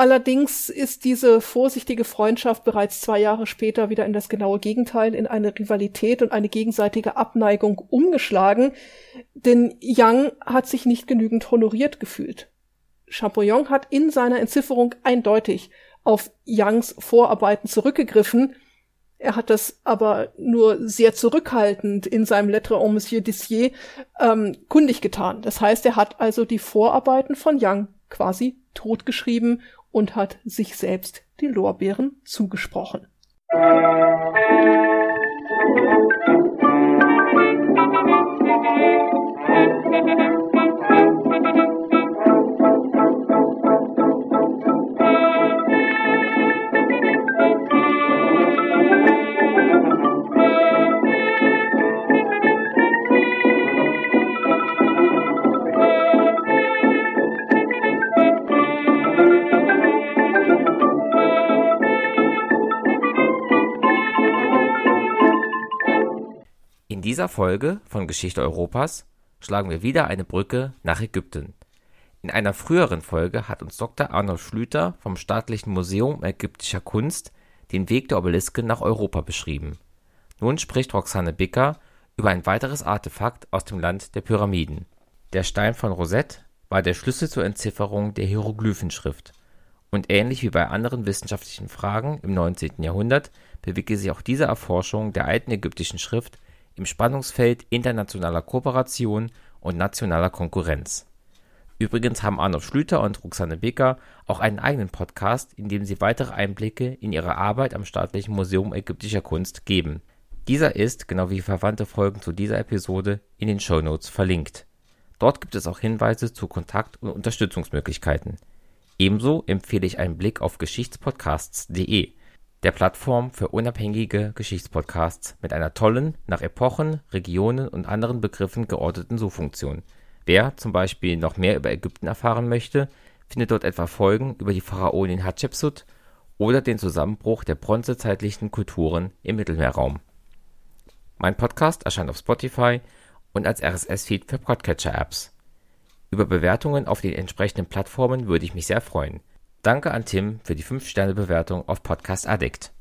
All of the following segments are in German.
Allerdings ist diese vorsichtige Freundschaft bereits zwei Jahre später wieder in das genaue Gegenteil, in eine Rivalität und eine gegenseitige Abneigung umgeschlagen, denn Young hat sich nicht genügend honoriert gefühlt. Champollion hat in seiner Entzifferung eindeutig auf Youngs Vorarbeiten zurückgegriffen, er hat das aber nur sehr zurückhaltend in seinem Lettre en Monsieur Dissier ähm, kundig getan. Das heißt, er hat also die Vorarbeiten von Young quasi totgeschrieben und hat sich selbst die Lorbeeren zugesprochen. Dieser Folge von Geschichte Europas schlagen wir wieder eine Brücke nach Ägypten. In einer früheren Folge hat uns Dr. Arnold Schlüter vom Staatlichen Museum ägyptischer Kunst den Weg der Obeliske nach Europa beschrieben. Nun spricht Roxane Bicker über ein weiteres Artefakt aus dem Land der Pyramiden. Der Stein von Rosette war der Schlüssel zur Entzifferung der Hieroglyphenschrift. Und ähnlich wie bei anderen wissenschaftlichen Fragen im 19. Jahrhundert bewegte sich auch diese Erforschung der alten ägyptischen Schrift im Spannungsfeld internationaler Kooperation und nationaler Konkurrenz. Übrigens haben Arnold Schlüter und Roxane Becker auch einen eigenen Podcast, in dem sie weitere Einblicke in ihre Arbeit am Staatlichen Museum ägyptischer Kunst geben. Dieser ist, genau wie verwandte Folgen zu dieser Episode, in den Shownotes verlinkt. Dort gibt es auch Hinweise zu Kontakt- und Unterstützungsmöglichkeiten. Ebenso empfehle ich einen Blick auf geschichtspodcasts.de, der Plattform für unabhängige Geschichtspodcasts mit einer tollen, nach Epochen, Regionen und anderen Begriffen geordneten Suchfunktion. Wer zum Beispiel noch mehr über Ägypten erfahren möchte, findet dort etwa Folgen über die Pharaonin Hatschepsut oder den Zusammenbruch der bronzezeitlichen Kulturen im Mittelmeerraum. Mein Podcast erscheint auf Spotify und als RSS-Feed für Podcatcher-Apps. Über Bewertungen auf den entsprechenden Plattformen würde ich mich sehr freuen. Danke an Tim für die 5-Sterne-Bewertung auf Podcast Addict.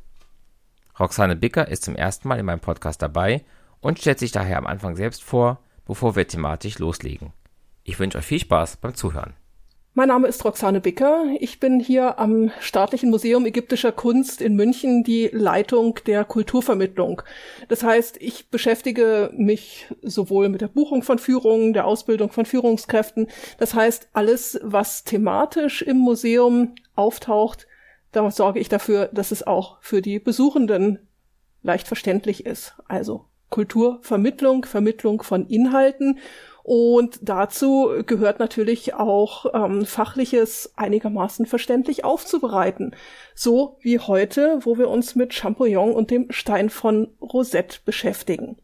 Roxane Bicker ist zum ersten Mal in meinem Podcast dabei und stellt sich daher am Anfang selbst vor, bevor wir thematisch loslegen. Ich wünsche euch viel Spaß beim Zuhören. Mein Name ist Roxane Bicker. Ich bin hier am Staatlichen Museum ägyptischer Kunst in München die Leitung der Kulturvermittlung. Das heißt, ich beschäftige mich sowohl mit der Buchung von Führungen, der Ausbildung von Führungskräften. Das heißt, alles, was thematisch im Museum auftaucht, da sorge ich dafür, dass es auch für die Besuchenden leicht verständlich ist. Also Kulturvermittlung, Vermittlung von Inhalten und dazu gehört natürlich auch ähm, fachliches einigermaßen verständlich aufzubereiten. So wie heute, wo wir uns mit Champollion und dem Stein von Rosette beschäftigen.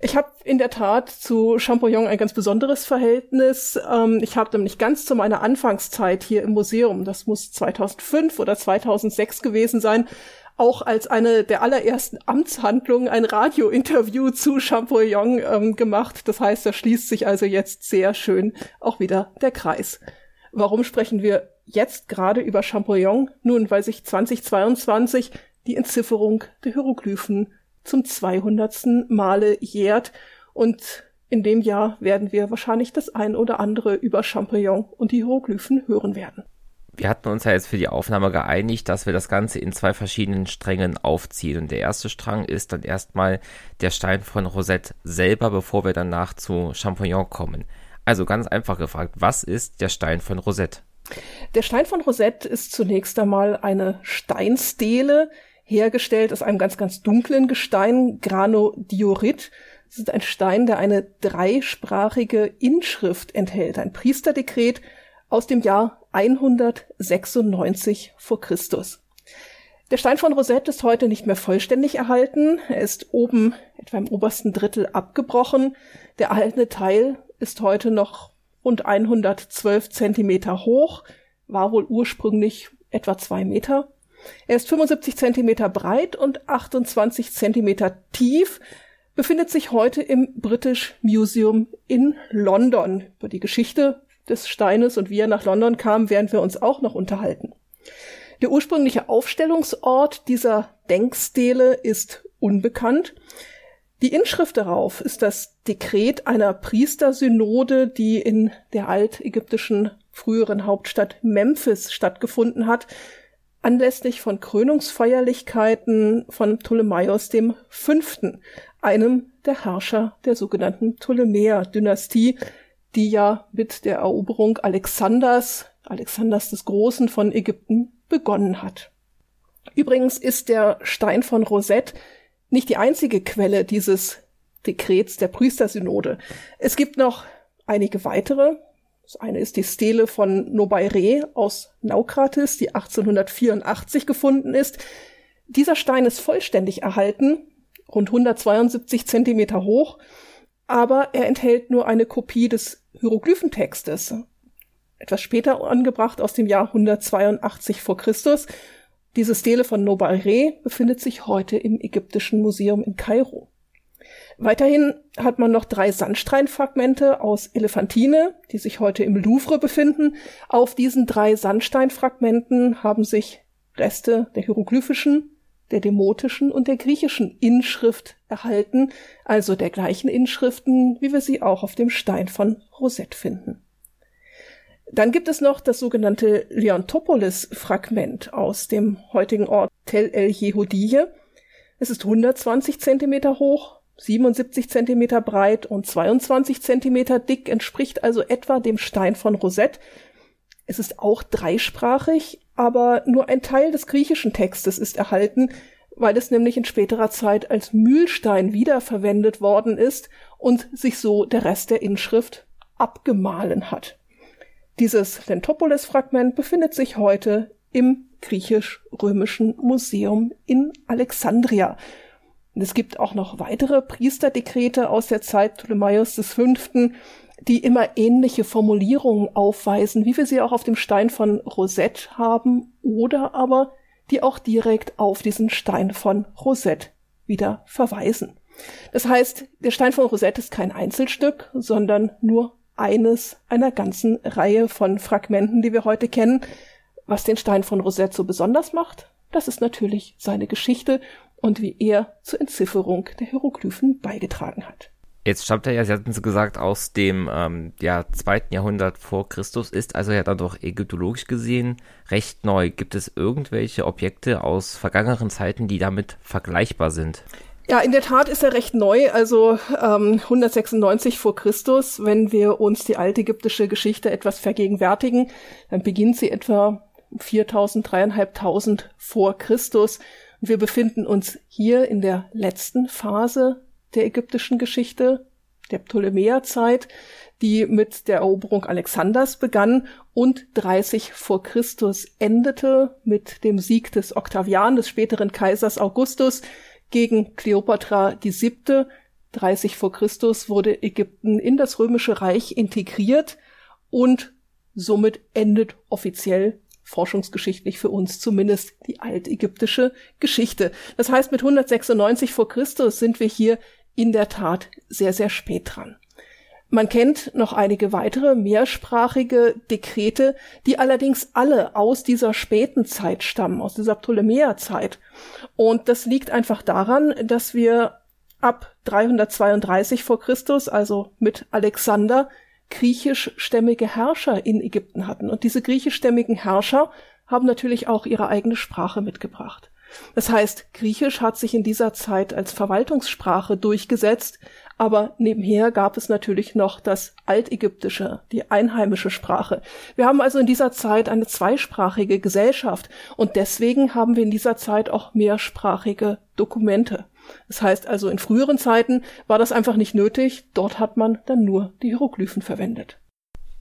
Ich habe in der Tat zu Champollion ein ganz besonderes Verhältnis. Ähm, ich habe nämlich ganz zu meiner Anfangszeit hier im Museum, das muss 2005 oder 2006 gewesen sein, auch als eine der allerersten Amtshandlungen ein Radiointerview zu Champollion ähm, gemacht. Das heißt, da schließt sich also jetzt sehr schön auch wieder der Kreis. Warum sprechen wir jetzt gerade über Champollion? Nun, weil sich 2022 die Entzifferung der Hieroglyphen zum 200. Male jährt und in dem Jahr werden wir wahrscheinlich das ein oder andere über Champollion und die Hieroglyphen hören werden wir hatten uns ja jetzt für die Aufnahme geeinigt, dass wir das Ganze in zwei verschiedenen Strängen aufziehen. Und der erste Strang ist dann erstmal der Stein von Rosette selber, bevor wir danach zu Champollion kommen. Also ganz einfach gefragt, was ist der Stein von Rosette? Der Stein von Rosette ist zunächst einmal eine Steinstele, hergestellt aus einem ganz, ganz dunklen Gestein, Granodiorit. Es ist ein Stein, der eine dreisprachige Inschrift enthält, ein Priesterdekret aus dem Jahr 196 vor Christus. Der Stein von Rosette ist heute nicht mehr vollständig erhalten. Er ist oben etwa im obersten Drittel abgebrochen. Der erhaltene Teil ist heute noch rund 112 Zentimeter hoch, war wohl ursprünglich etwa zwei Meter. Er ist 75 Zentimeter breit und 28 Zentimeter tief, befindet sich heute im British Museum in London. Über die Geschichte des Steines und wie er nach London kam, werden wir uns auch noch unterhalten. Der ursprüngliche Aufstellungsort dieser Denkstele ist unbekannt. Die Inschrift darauf ist das Dekret einer Priestersynode, die in der altägyptischen früheren Hauptstadt Memphis stattgefunden hat, anlässlich von Krönungsfeierlichkeiten von Ptolemaios dem Fünften, einem der Herrscher der sogenannten Ptolemäer-Dynastie, die ja mit der Eroberung Alexanders, Alexanders des Großen von Ägypten begonnen hat. Übrigens ist der Stein von Rosette nicht die einzige Quelle dieses Dekrets der Priestersynode. Es gibt noch einige weitere. Das eine ist die Stele von Nobaire aus Naukratis, die 1884 gefunden ist. Dieser Stein ist vollständig erhalten, rund 172 Zentimeter hoch, aber er enthält nur eine Kopie des Hieroglyphentextes, etwas später angebracht aus dem Jahr 182 vor Christus diese Stele von Nobaire befindet sich heute im Ägyptischen Museum in Kairo. Weiterhin hat man noch drei Sandsteinfragmente aus Elefantine, die sich heute im Louvre befinden. Auf diesen drei Sandsteinfragmenten haben sich Reste der hieroglyphischen, der demotischen und der griechischen Inschrift erhalten, also der gleichen Inschriften, wie wir sie auch auf dem Stein von Rosette finden. Dann gibt es noch das sogenannte Leontopolis-Fragment aus dem heutigen Ort Tel el Yehudiyeh. Es ist 120 Zentimeter hoch, 77 Zentimeter breit und 22 Zentimeter dick, entspricht also etwa dem Stein von Rosette. Es ist auch dreisprachig, aber nur ein Teil des griechischen Textes ist erhalten, weil es nämlich in späterer Zeit als Mühlstein wiederverwendet worden ist und sich so der Rest der Inschrift abgemahlen hat. Dieses Lentopolis-Fragment befindet sich heute im griechisch-römischen Museum in Alexandria. Es gibt auch noch weitere Priesterdekrete aus der Zeit Ptolemaios V., die immer ähnliche Formulierungen aufweisen, wie wir sie auch auf dem Stein von Rosette haben, oder aber die auch direkt auf diesen Stein von Rosette wieder verweisen. Das heißt, der Stein von Rosette ist kein Einzelstück, sondern nur eines einer ganzen Reihe von Fragmenten, die wir heute kennen. Was den Stein von Rosette so besonders macht, das ist natürlich seine Geschichte und wie er zur Entzifferung der Hieroglyphen beigetragen hat. Jetzt stammt er ja, Sie hatten es gesagt, aus dem ähm, ja, zweiten Jahrhundert vor Christus, ist also ja dann doch ägyptologisch gesehen recht neu. Gibt es irgendwelche Objekte aus vergangenen Zeiten, die damit vergleichbar sind? Ja, in der Tat ist er recht neu, also ähm, 196 vor Christus. Wenn wir uns die altägyptische Geschichte etwas vergegenwärtigen, dann beginnt sie etwa 4000, dreieinhalbtausend vor Christus. Wir befinden uns hier in der letzten Phase der ägyptischen Geschichte, der Ptolemäerzeit, die mit der Eroberung Alexanders begann und 30 vor Christus endete mit dem Sieg des Octavian, des späteren Kaisers Augustus, gegen Kleopatra die siebte, 30 vor Christus, wurde Ägypten in das römische Reich integriert und somit endet offiziell forschungsgeschichtlich für uns zumindest die altägyptische Geschichte. Das heißt, mit 196 vor Christus sind wir hier in der Tat sehr, sehr spät dran. Man kennt noch einige weitere mehrsprachige Dekrete, die allerdings alle aus dieser späten Zeit stammen, aus dieser Ptolemäerzeit. Und das liegt einfach daran, dass wir ab 332 vor Christus, also mit Alexander, griechischstämmige Herrscher in Ägypten hatten. Und diese griechischstämmigen Herrscher haben natürlich auch ihre eigene Sprache mitgebracht. Das heißt, Griechisch hat sich in dieser Zeit als Verwaltungssprache durchgesetzt, aber nebenher gab es natürlich noch das Altägyptische, die einheimische Sprache. Wir haben also in dieser Zeit eine zweisprachige Gesellschaft und deswegen haben wir in dieser Zeit auch mehrsprachige Dokumente. Das heißt also, in früheren Zeiten war das einfach nicht nötig, dort hat man dann nur die Hieroglyphen verwendet.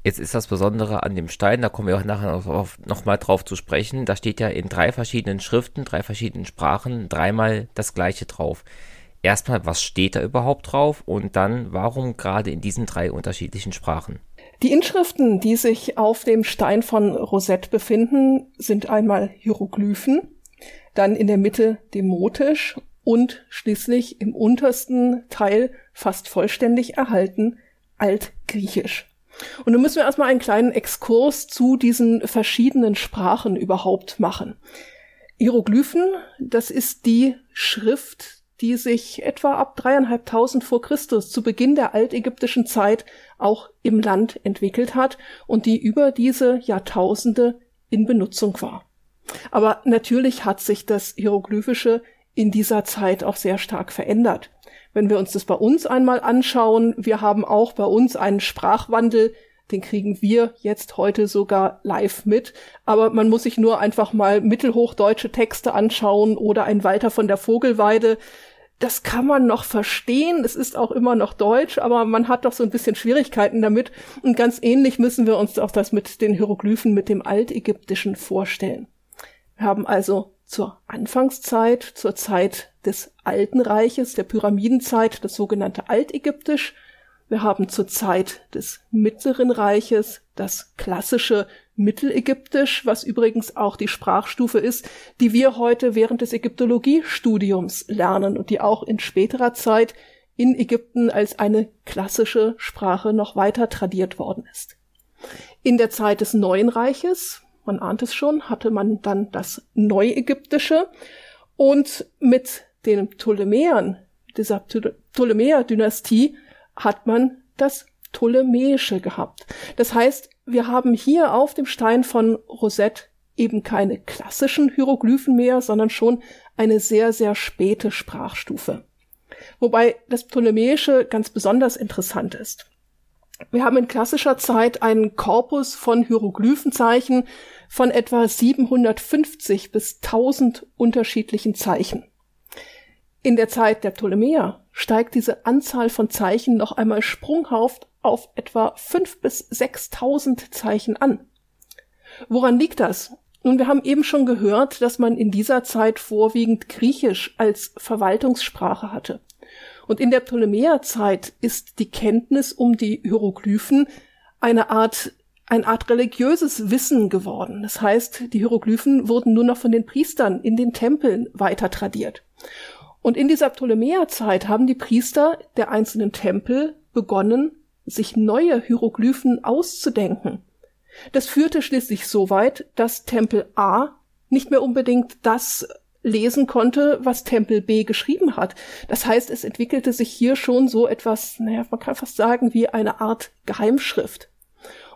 Jetzt ist das Besondere an dem Stein, da kommen wir auch nachher nochmal drauf zu sprechen, da steht ja in drei verschiedenen Schriften, drei verschiedenen Sprachen dreimal das gleiche drauf erstmal, was steht da überhaupt drauf und dann, warum gerade in diesen drei unterschiedlichen Sprachen? Die Inschriften, die sich auf dem Stein von Rosette befinden, sind einmal Hieroglyphen, dann in der Mitte Demotisch und schließlich im untersten Teil fast vollständig erhalten Altgriechisch. Und nun müssen wir erstmal einen kleinen Exkurs zu diesen verschiedenen Sprachen überhaupt machen. Hieroglyphen, das ist die Schrift, die sich etwa ab dreieinhalbtausend vor Christus zu Beginn der altägyptischen Zeit auch im Land entwickelt hat und die über diese Jahrtausende in Benutzung war. Aber natürlich hat sich das Hieroglyphische in dieser Zeit auch sehr stark verändert. Wenn wir uns das bei uns einmal anschauen, wir haben auch bei uns einen Sprachwandel, den kriegen wir jetzt heute sogar live mit. Aber man muss sich nur einfach mal mittelhochdeutsche Texte anschauen oder ein Walter von der Vogelweide. Das kann man noch verstehen. Es ist auch immer noch Deutsch, aber man hat doch so ein bisschen Schwierigkeiten damit. Und ganz ähnlich müssen wir uns auch das mit den Hieroglyphen, mit dem Altägyptischen vorstellen. Wir haben also zur Anfangszeit, zur Zeit des Alten Reiches, der Pyramidenzeit, das sogenannte Altägyptisch. Wir haben zur Zeit des Mittleren Reiches das klassische Mittelägyptisch, was übrigens auch die Sprachstufe ist, die wir heute während des Ägyptologiestudiums lernen und die auch in späterer Zeit in Ägypten als eine klassische Sprache noch weiter tradiert worden ist. In der Zeit des Neuen Reiches, man ahnt es schon, hatte man dann das Neuägyptische und mit den Ptolemäern, dieser Ptolemäer-Dynastie, hat man das Ptolemäische gehabt. Das heißt, wir haben hier auf dem Stein von Rosette eben keine klassischen Hieroglyphen mehr, sondern schon eine sehr, sehr späte Sprachstufe. Wobei das Ptolemäische ganz besonders interessant ist. Wir haben in klassischer Zeit einen Korpus von Hieroglyphenzeichen von etwa 750 bis 1000 unterschiedlichen Zeichen. In der Zeit der Ptolemäer steigt diese Anzahl von Zeichen noch einmal sprunghaft auf etwa 5 bis 6.000 Zeichen an. Woran liegt das? Nun, wir haben eben schon gehört, dass man in dieser Zeit vorwiegend Griechisch als Verwaltungssprache hatte. Und in der Ptolemäerzeit ist die Kenntnis um die Hieroglyphen eine Art eine Art religiöses Wissen geworden. Das heißt, die Hieroglyphen wurden nur noch von den Priestern in den Tempeln weiter tradiert. Und in dieser Ptolemäerzeit haben die Priester der einzelnen Tempel begonnen, sich neue Hieroglyphen auszudenken. Das führte schließlich so weit, dass Tempel A nicht mehr unbedingt das lesen konnte, was Tempel B geschrieben hat. Das heißt, es entwickelte sich hier schon so etwas, naja, man kann fast sagen, wie eine Art Geheimschrift.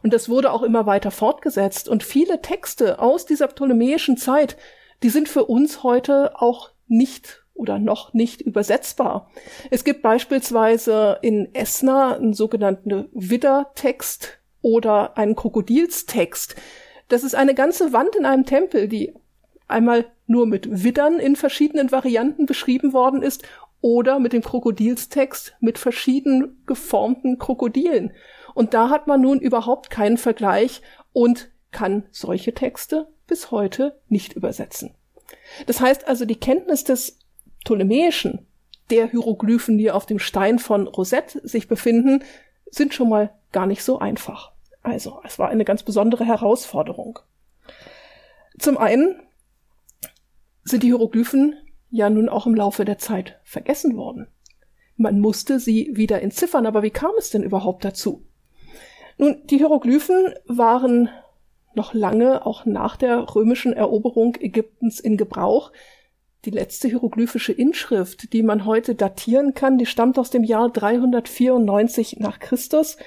Und das wurde auch immer weiter fortgesetzt. Und viele Texte aus dieser ptolemäischen Zeit, die sind für uns heute auch nicht oder noch nicht übersetzbar. Es gibt beispielsweise in Esna einen sogenannten Widder-Text oder einen Krokodilstext. Das ist eine ganze Wand in einem Tempel, die einmal nur mit Widdern in verschiedenen Varianten beschrieben worden ist oder mit dem Krokodilstext mit verschieden geformten Krokodilen. Und da hat man nun überhaupt keinen Vergleich und kann solche Texte bis heute nicht übersetzen. Das heißt also, die Kenntnis des Ptolemäischen, der Hieroglyphen, die auf dem Stein von Rosette sich befinden, sind schon mal gar nicht so einfach. Also, es war eine ganz besondere Herausforderung. Zum einen sind die Hieroglyphen ja nun auch im Laufe der Zeit vergessen worden. Man musste sie wieder entziffern, aber wie kam es denn überhaupt dazu? Nun, die Hieroglyphen waren noch lange, auch nach der römischen Eroberung Ägyptens in Gebrauch. Die letzte hieroglyphische Inschrift, die man heute datieren kann, die stammt aus dem Jahr 394 nach Christus,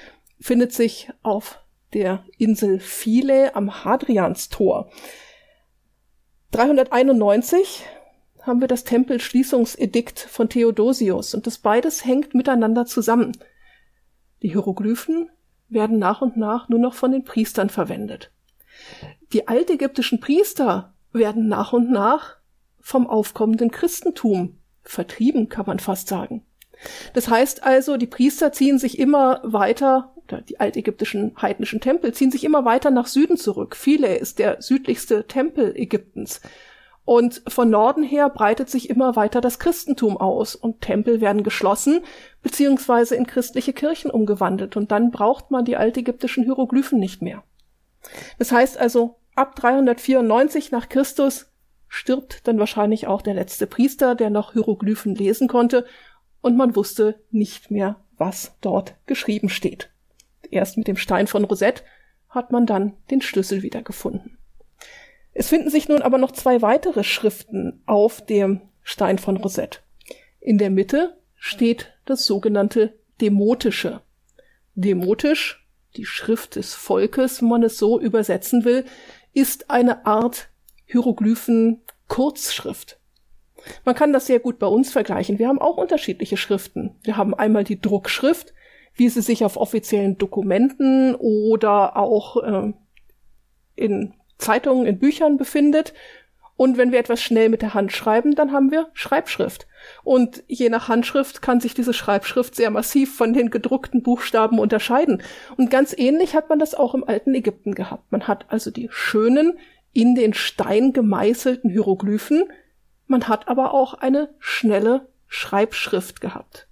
findet sich auf der Insel Philae am Hadrianstor. 391 haben wir das Tempelschließungsedikt von Theodosius und das beides hängt miteinander zusammen. Die Hieroglyphen werden nach und nach nur noch von den Priestern verwendet. Die altägyptischen Priester werden nach und nach vom aufkommenden Christentum vertrieben, kann man fast sagen. Das heißt also, die Priester ziehen sich immer weiter, oder die altägyptischen heidnischen Tempel ziehen sich immer weiter nach Süden zurück. Philae ist der südlichste Tempel Ägyptens. Und von Norden her breitet sich immer weiter das Christentum aus und Tempel werden geschlossen beziehungsweise in christliche Kirchen umgewandelt und dann braucht man die altägyptischen Hieroglyphen nicht mehr. Das heißt also, ab 394 nach Christus stirbt dann wahrscheinlich auch der letzte Priester, der noch Hieroglyphen lesen konnte und man wusste nicht mehr, was dort geschrieben steht. Erst mit dem Stein von Rosette hat man dann den Schlüssel wiedergefunden. Es finden sich nun aber noch zwei weitere Schriften auf dem Stein von Rosette. In der Mitte steht das sogenannte Demotische. Demotisch, die Schrift des Volkes, wenn man es so übersetzen will, ist eine Art Hieroglyphen Kurzschrift. Man kann das sehr gut bei uns vergleichen. Wir haben auch unterschiedliche Schriften. Wir haben einmal die Druckschrift, wie sie sich auf offiziellen Dokumenten oder auch äh, in Zeitungen, in Büchern befindet. Und wenn wir etwas schnell mit der Hand schreiben, dann haben wir Schreibschrift. Und je nach Handschrift kann sich diese Schreibschrift sehr massiv von den gedruckten Buchstaben unterscheiden. Und ganz ähnlich hat man das auch im alten Ägypten gehabt. Man hat also die schönen, in den Stein gemeißelten Hieroglyphen, man hat aber auch eine schnelle Schreibschrift gehabt.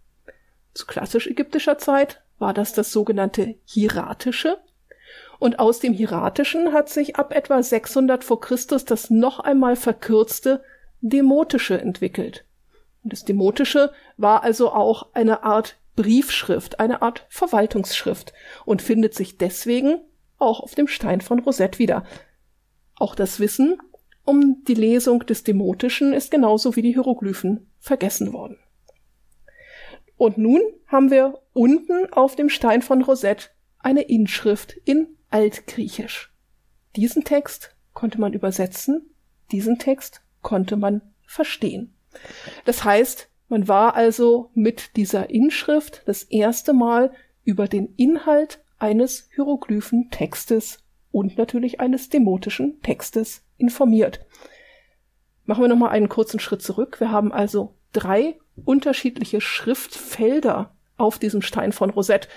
Zu klassisch ägyptischer Zeit war das das sogenannte Hieratische. Und aus dem Hieratischen hat sich ab etwa 600 vor Christus das noch einmal verkürzte Demotische entwickelt. Und das Demotische war also auch eine Art Briefschrift, eine Art Verwaltungsschrift und findet sich deswegen auch auf dem Stein von Rosette wieder. Auch das Wissen um die Lesung des Demotischen ist genauso wie die Hieroglyphen vergessen worden. Und nun haben wir unten auf dem Stein von Rosette eine Inschrift in Altgriechisch. Diesen Text konnte man übersetzen, diesen Text konnte man verstehen. Das heißt, man war also mit dieser Inschrift das erste Mal über den Inhalt eines Hieroglyphentextes und natürlich eines demotischen Textes informiert. Machen wir nochmal einen kurzen Schritt zurück. Wir haben also drei unterschiedliche Schriftfelder auf diesem Stein von Rosette.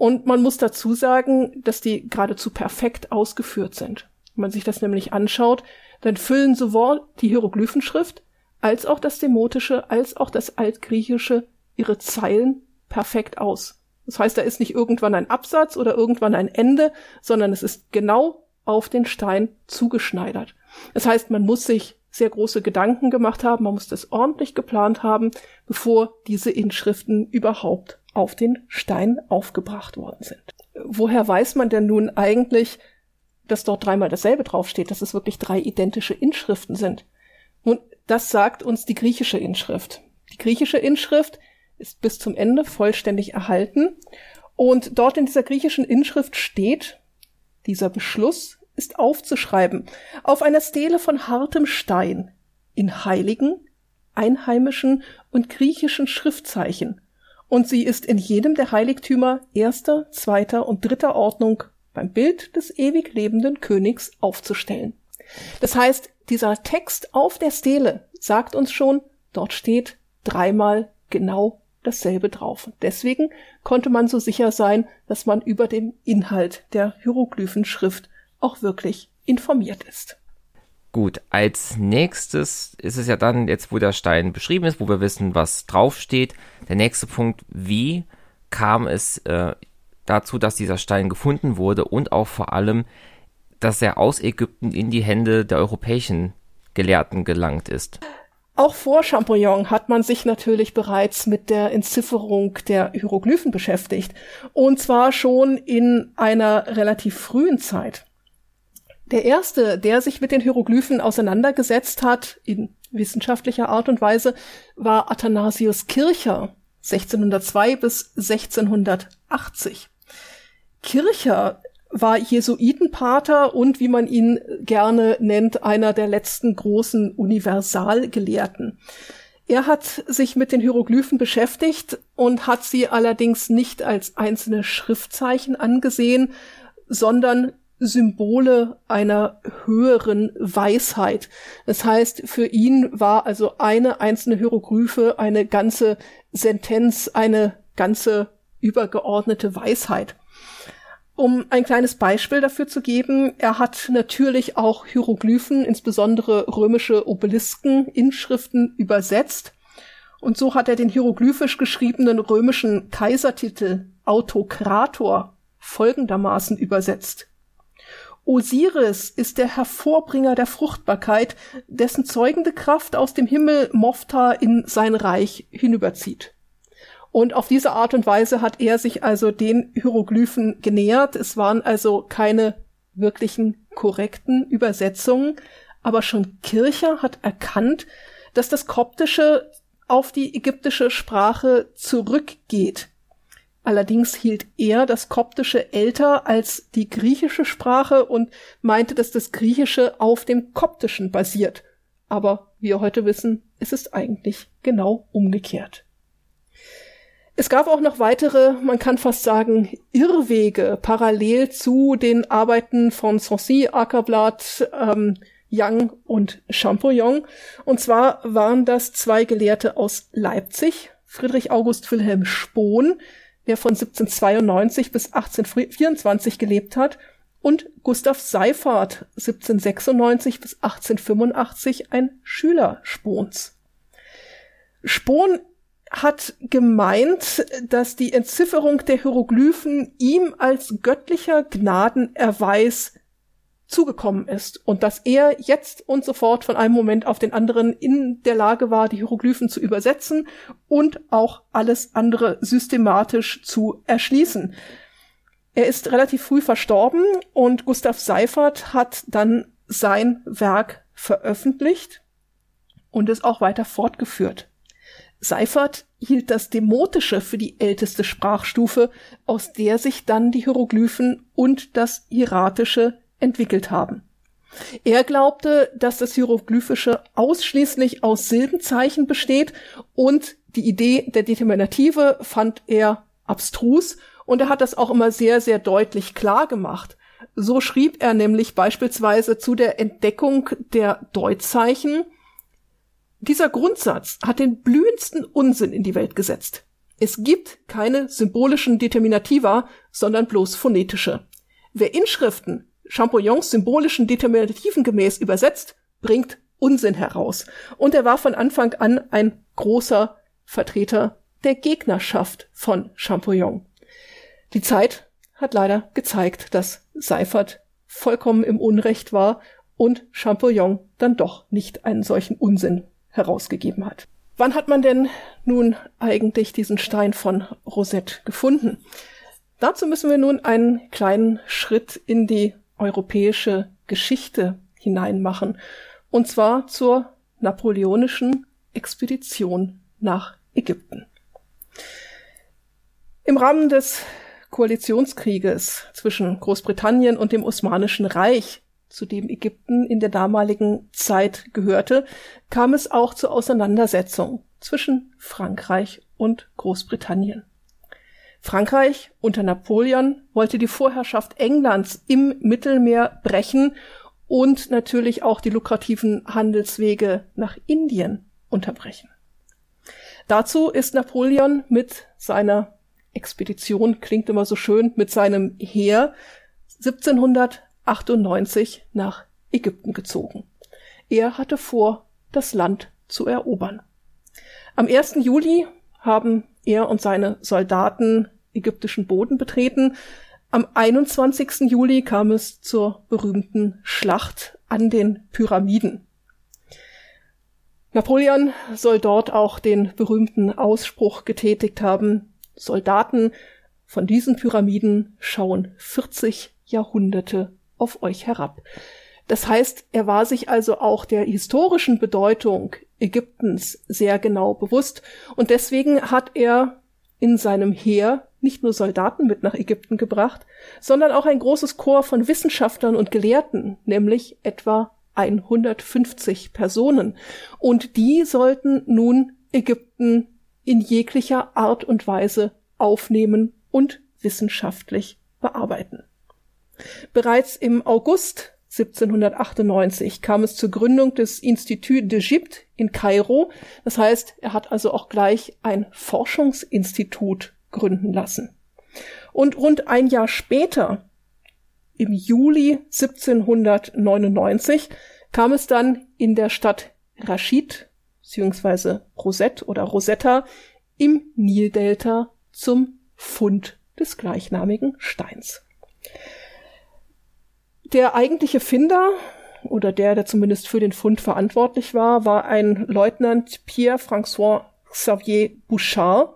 Und man muss dazu sagen, dass die geradezu perfekt ausgeführt sind. Wenn man sich das nämlich anschaut, dann füllen sowohl die Hieroglyphenschrift als auch das Demotische als auch das Altgriechische ihre Zeilen perfekt aus. Das heißt, da ist nicht irgendwann ein Absatz oder irgendwann ein Ende, sondern es ist genau auf den Stein zugeschneidert. Das heißt, man muss sich sehr große Gedanken gemacht haben, man muss das ordentlich geplant haben, bevor diese Inschriften überhaupt auf den Stein aufgebracht worden sind. Woher weiß man denn nun eigentlich, dass dort dreimal dasselbe draufsteht, dass es wirklich drei identische Inschriften sind? Nun, das sagt uns die griechische Inschrift. Die griechische Inschrift ist bis zum Ende vollständig erhalten und dort in dieser griechischen Inschrift steht, dieser Beschluss ist aufzuschreiben auf einer Stele von hartem Stein in heiligen, einheimischen und griechischen Schriftzeichen, und sie ist in jedem der Heiligtümer erster, zweiter und dritter Ordnung beim Bild des ewig lebenden Königs aufzustellen. Das heißt, dieser Text auf der Stele sagt uns schon, dort steht dreimal genau dasselbe drauf. deswegen konnte man so sicher sein, dass man über dem Inhalt der Hieroglyphenschrift auch wirklich informiert ist. Gut, als nächstes ist es ja dann, jetzt wo der Stein beschrieben ist, wo wir wissen, was draufsteht, der nächste Punkt, wie kam es äh, dazu, dass dieser Stein gefunden wurde und auch vor allem, dass er aus Ägypten in die Hände der europäischen Gelehrten gelangt ist. Auch vor Champollion hat man sich natürlich bereits mit der Entzifferung der Hieroglyphen beschäftigt. Und zwar schon in einer relativ frühen Zeit. Der erste, der sich mit den Hieroglyphen auseinandergesetzt hat, in wissenschaftlicher Art und Weise, war Athanasius Kircher, 1602 bis 1680. Kircher war Jesuitenpater und, wie man ihn gerne nennt, einer der letzten großen Universalgelehrten. Er hat sich mit den Hieroglyphen beschäftigt und hat sie allerdings nicht als einzelne Schriftzeichen angesehen, sondern Symbole einer höheren Weisheit. Das heißt, für ihn war also eine einzelne Hieroglyphe eine ganze Sentenz, eine ganze übergeordnete Weisheit. Um ein kleines Beispiel dafür zu geben, er hat natürlich auch Hieroglyphen, insbesondere römische Obelisken, Inschriften übersetzt. Und so hat er den hieroglyphisch geschriebenen römischen Kaisertitel Autokrator folgendermaßen übersetzt. Osiris ist der Hervorbringer der Fruchtbarkeit, dessen zeugende Kraft aus dem Himmel Mofta in sein Reich hinüberzieht. Und auf diese Art und Weise hat er sich also den Hieroglyphen genähert. Es waren also keine wirklichen korrekten Übersetzungen, aber schon Kircher hat erkannt, dass das Koptische auf die ägyptische Sprache zurückgeht. Allerdings hielt er das Koptische älter als die griechische Sprache und meinte, dass das Griechische auf dem Koptischen basiert. Aber wie wir heute wissen, ist es eigentlich genau umgekehrt. Es gab auch noch weitere, man kann fast sagen, Irrwege parallel zu den Arbeiten von Sancy, Ackerblatt, ähm, Young und Champollion. Und zwar waren das zwei Gelehrte aus Leipzig, Friedrich August Wilhelm Spohn, der von 1792 bis 1824 gelebt hat, und Gustav Seifert, 1796 bis 1885, ein Schüler Spohns. Spohn hat gemeint, dass die Entzifferung der Hieroglyphen ihm als göttlicher Gnadenerweis zugekommen ist und dass er jetzt und sofort von einem Moment auf den anderen in der Lage war, die Hieroglyphen zu übersetzen und auch alles andere systematisch zu erschließen. Er ist relativ früh verstorben und Gustav Seifert hat dann sein Werk veröffentlicht und es auch weiter fortgeführt. Seifert hielt das Demotische für die älteste Sprachstufe, aus der sich dann die Hieroglyphen und das Hieratische entwickelt haben. Er glaubte, dass das Hieroglyphische ausschließlich aus Silbenzeichen besteht und die Idee der Determinative fand er abstrus und er hat das auch immer sehr, sehr deutlich klar gemacht. So schrieb er nämlich beispielsweise zu der Entdeckung der Deutzeichen, dieser Grundsatz hat den blühendsten Unsinn in die Welt gesetzt. Es gibt keine symbolischen Determinativa, sondern bloß phonetische. Wer Inschriften Champollons symbolischen Determinativen gemäß übersetzt, bringt Unsinn heraus. Und er war von Anfang an ein großer Vertreter der Gegnerschaft von Champollion. Die Zeit hat leider gezeigt, dass Seifert vollkommen im Unrecht war und Champollion dann doch nicht einen solchen Unsinn herausgegeben hat. Wann hat man denn nun eigentlich diesen Stein von Rosette gefunden? Dazu müssen wir nun einen kleinen Schritt in die europäische Geschichte hineinmachen, und zwar zur napoleonischen Expedition nach Ägypten. Im Rahmen des Koalitionskrieges zwischen Großbritannien und dem Osmanischen Reich zu dem Ägypten in der damaligen Zeit gehörte, kam es auch zur Auseinandersetzung zwischen Frankreich und Großbritannien. Frankreich unter Napoleon wollte die Vorherrschaft Englands im Mittelmeer brechen und natürlich auch die lukrativen Handelswege nach Indien unterbrechen. Dazu ist Napoleon mit seiner Expedition, klingt immer so schön, mit seinem Heer 1700 98 nach Ägypten gezogen. Er hatte vor, das Land zu erobern. Am 1. Juli haben er und seine Soldaten ägyptischen Boden betreten. Am 21. Juli kam es zur berühmten Schlacht an den Pyramiden. Napoleon soll dort auch den berühmten Ausspruch getätigt haben, Soldaten von diesen Pyramiden schauen 40 Jahrhunderte auf euch herab. Das heißt, er war sich also auch der historischen Bedeutung Ägyptens sehr genau bewusst und deswegen hat er in seinem Heer nicht nur Soldaten mit nach Ägypten gebracht, sondern auch ein großes Chor von Wissenschaftlern und Gelehrten, nämlich etwa 150 Personen. Und die sollten nun Ägypten in jeglicher Art und Weise aufnehmen und wissenschaftlich bearbeiten. Bereits im August 1798 kam es zur Gründung des Institut d'Egypte in Kairo. Das heißt, er hat also auch gleich ein Forschungsinstitut gründen lassen. Und rund ein Jahr später, im Juli 1799, kam es dann in der Stadt Rashid bzw. Rosette oder Rosetta im Nildelta zum Fund des gleichnamigen Steins. Der eigentliche Finder oder der, der zumindest für den Fund verantwortlich war, war ein Leutnant Pierre-François Xavier Bouchard.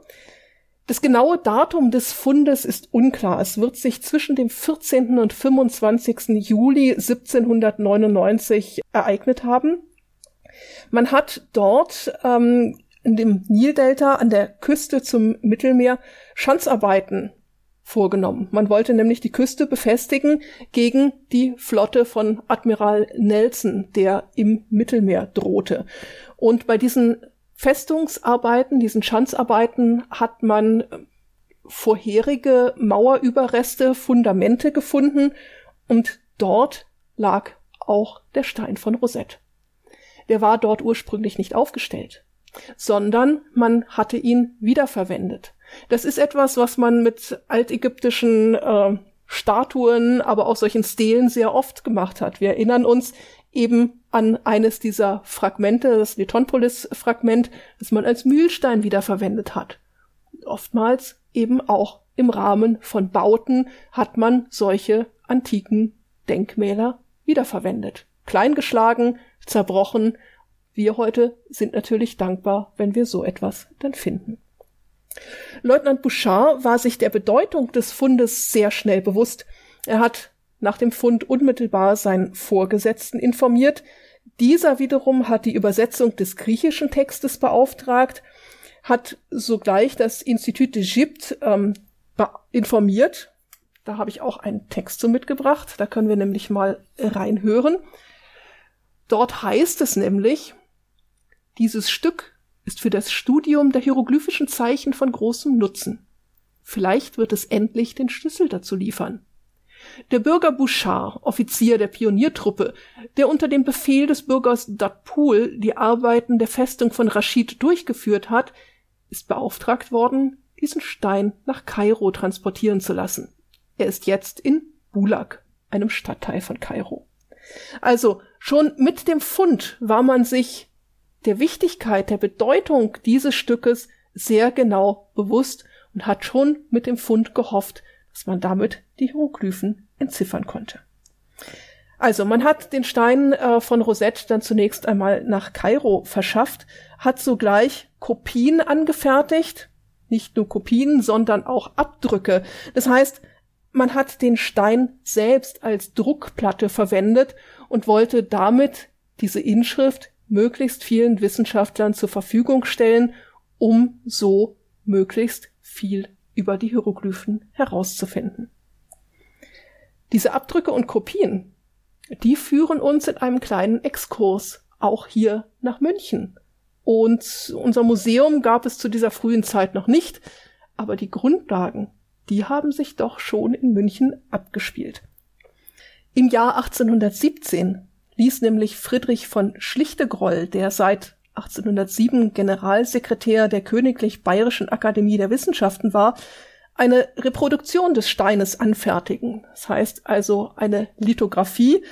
Das genaue Datum des Fundes ist unklar. Es wird sich zwischen dem 14. und 25. Juli 1799 ereignet haben. Man hat dort ähm, in dem Nildelta an der Küste zum Mittelmeer Schanzarbeiten vorgenommen. Man wollte nämlich die Küste befestigen gegen die Flotte von Admiral Nelson, der im Mittelmeer drohte. Und bei diesen Festungsarbeiten, diesen Schanzarbeiten hat man äh, vorherige Mauerüberreste, Fundamente gefunden und dort lag auch der Stein von Rosette. Der war dort ursprünglich nicht aufgestellt, sondern man hatte ihn wiederverwendet. Das ist etwas, was man mit altägyptischen äh, Statuen, aber auch solchen Stelen sehr oft gemacht hat. Wir erinnern uns eben an eines dieser Fragmente, das Letonpolis-Fragment, das man als Mühlstein wiederverwendet hat. Oftmals eben auch im Rahmen von Bauten hat man solche antiken Denkmäler wiederverwendet. Kleingeschlagen, zerbrochen. Wir heute sind natürlich dankbar, wenn wir so etwas dann finden. Leutnant Bouchard war sich der Bedeutung des Fundes sehr schnell bewusst. Er hat nach dem Fund unmittelbar seinen Vorgesetzten informiert. Dieser wiederum hat die Übersetzung des griechischen Textes beauftragt, hat sogleich das Institut d'Egypte ähm, informiert. Da habe ich auch einen Text zu mitgebracht. Da können wir nämlich mal reinhören. Dort heißt es nämlich, dieses Stück ist für das Studium der hieroglyphischen Zeichen von großem Nutzen. Vielleicht wird es endlich den Schlüssel dazu liefern. Der Bürger Bouchard, Offizier der Pioniertruppe, der unter dem Befehl des Bürgers Datpoul die Arbeiten der Festung von Rashid durchgeführt hat, ist beauftragt worden, diesen Stein nach Kairo transportieren zu lassen. Er ist jetzt in Bulak, einem Stadtteil von Kairo. Also schon mit dem Fund war man sich der Wichtigkeit, der Bedeutung dieses Stückes sehr genau bewusst und hat schon mit dem Fund gehofft, dass man damit die Hieroglyphen entziffern konnte. Also man hat den Stein äh, von Rosette dann zunächst einmal nach Kairo verschafft, hat sogleich Kopien angefertigt, nicht nur Kopien, sondern auch Abdrücke. Das heißt, man hat den Stein selbst als Druckplatte verwendet und wollte damit diese Inschrift möglichst vielen Wissenschaftlern zur Verfügung stellen, um so möglichst viel über die Hieroglyphen herauszufinden. Diese Abdrücke und Kopien, die führen uns in einem kleinen Exkurs auch hier nach München. Und unser Museum gab es zu dieser frühen Zeit noch nicht, aber die Grundlagen, die haben sich doch schon in München abgespielt. Im Jahr 1817 ließ nämlich Friedrich von Schlichtegroll, der seit 1807 Generalsekretär der Königlich Bayerischen Akademie der Wissenschaften war, eine Reproduktion des Steines anfertigen. Das heißt also eine Lithografie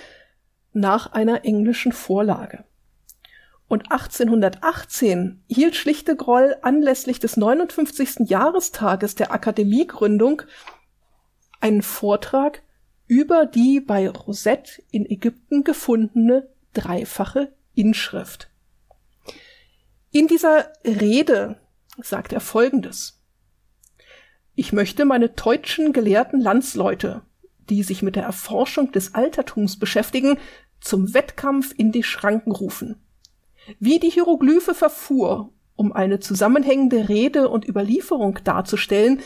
nach einer englischen Vorlage. Und 1818 hielt Schlichtegroll anlässlich des 59. Jahrestages der Akademiegründung einen Vortrag über die bei Rosette in Ägypten gefundene dreifache Inschrift. In dieser Rede sagt er Folgendes. Ich möchte meine deutschen gelehrten Landsleute, die sich mit der Erforschung des Altertums beschäftigen, zum Wettkampf in die Schranken rufen. Wie die Hieroglyphe verfuhr, um eine zusammenhängende Rede und Überlieferung darzustellen,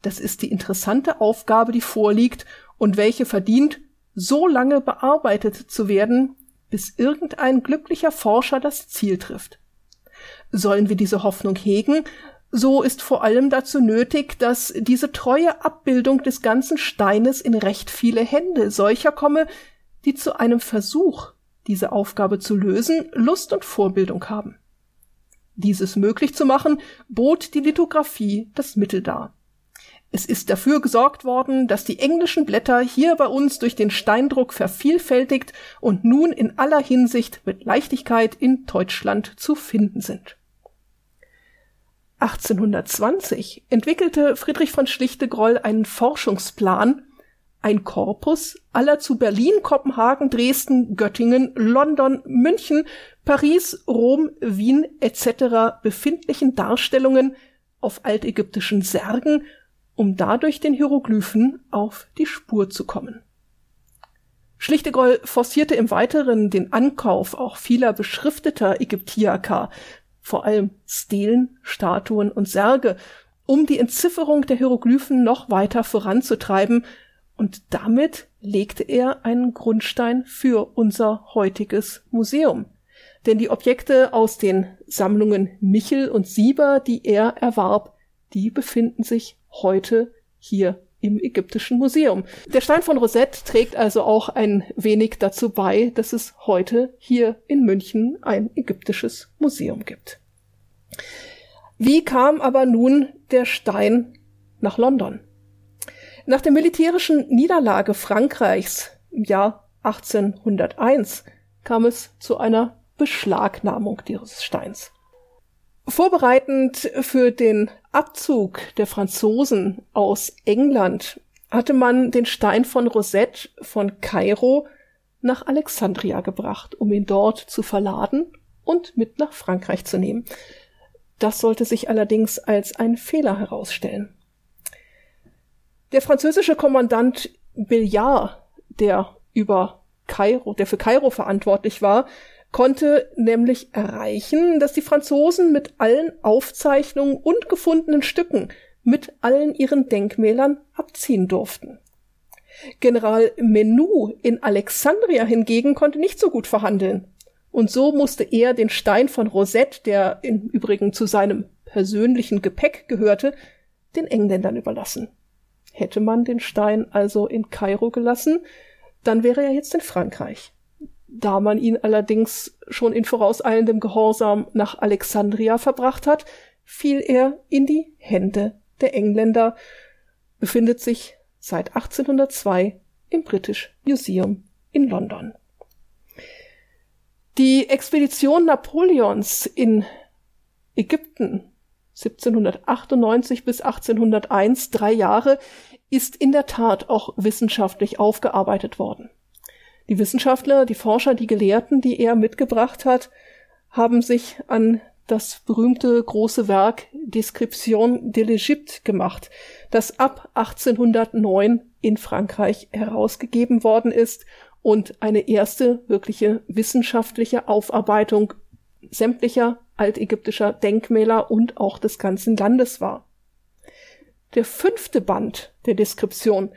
das ist die interessante Aufgabe, die vorliegt und welche verdient, so lange bearbeitet zu werden, bis irgendein glücklicher Forscher das Ziel trifft. Sollen wir diese Hoffnung hegen, so ist vor allem dazu nötig, dass diese treue Abbildung des ganzen Steines in recht viele Hände solcher komme, die zu einem Versuch, diese Aufgabe zu lösen, Lust und Vorbildung haben. Dieses möglich zu machen, bot die Lithografie das Mittel dar. Es ist dafür gesorgt worden, dass die englischen Blätter hier bei uns durch den Steindruck vervielfältigt und nun in aller Hinsicht mit Leichtigkeit in Deutschland zu finden sind. 1820 entwickelte Friedrich von Schlichtegroll einen Forschungsplan, ein Korpus aller zu Berlin, Kopenhagen, Dresden, Göttingen, London, München, Paris, Rom, Wien etc. befindlichen Darstellungen auf altägyptischen Särgen, um dadurch den Hieroglyphen auf die Spur zu kommen. Schlichtegoll forcierte im Weiteren den Ankauf auch vieler beschrifteter Ägyptiaka, vor allem Stelen, Statuen und Särge, um die Entzifferung der Hieroglyphen noch weiter voranzutreiben, und damit legte er einen Grundstein für unser heutiges Museum. Denn die Objekte aus den Sammlungen Michel und Sieber, die er erwarb, die befinden sich heute hier im Ägyptischen Museum. Der Stein von Rosette trägt also auch ein wenig dazu bei, dass es heute hier in München ein ägyptisches Museum gibt. Wie kam aber nun der Stein nach London? Nach der militärischen Niederlage Frankreichs im Jahr 1801 kam es zu einer Beschlagnahmung dieses Steins. Vorbereitend für den Abzug der Franzosen aus England hatte man den Stein von Rosette von Kairo nach Alexandria gebracht, um ihn dort zu verladen und mit nach Frankreich zu nehmen. Das sollte sich allerdings als ein Fehler herausstellen. Der französische Kommandant Billard, der über Kairo, der für Kairo verantwortlich war, konnte nämlich erreichen, dass die Franzosen mit allen Aufzeichnungen und gefundenen Stücken mit allen ihren Denkmälern abziehen durften. General Menou in Alexandria hingegen konnte nicht so gut verhandeln. Und so musste er den Stein von Rosette, der im Übrigen zu seinem persönlichen Gepäck gehörte, den Engländern überlassen. Hätte man den Stein also in Kairo gelassen, dann wäre er jetzt in Frankreich. Da man ihn allerdings schon in vorauseilendem Gehorsam nach Alexandria verbracht hat, fiel er in die Hände der Engländer, befindet sich seit 1802 im British Museum in London. Die Expedition Napoleons in Ägypten 1798 bis 1801, drei Jahre, ist in der Tat auch wissenschaftlich aufgearbeitet worden. Die Wissenschaftler, die Forscher, die Gelehrten, die er mitgebracht hat, haben sich an das berühmte große Werk Description de l'Egypte gemacht, das ab 1809 in Frankreich herausgegeben worden ist und eine erste wirkliche wissenschaftliche Aufarbeitung sämtlicher altägyptischer Denkmäler und auch des ganzen Landes war. Der fünfte Band der Deskription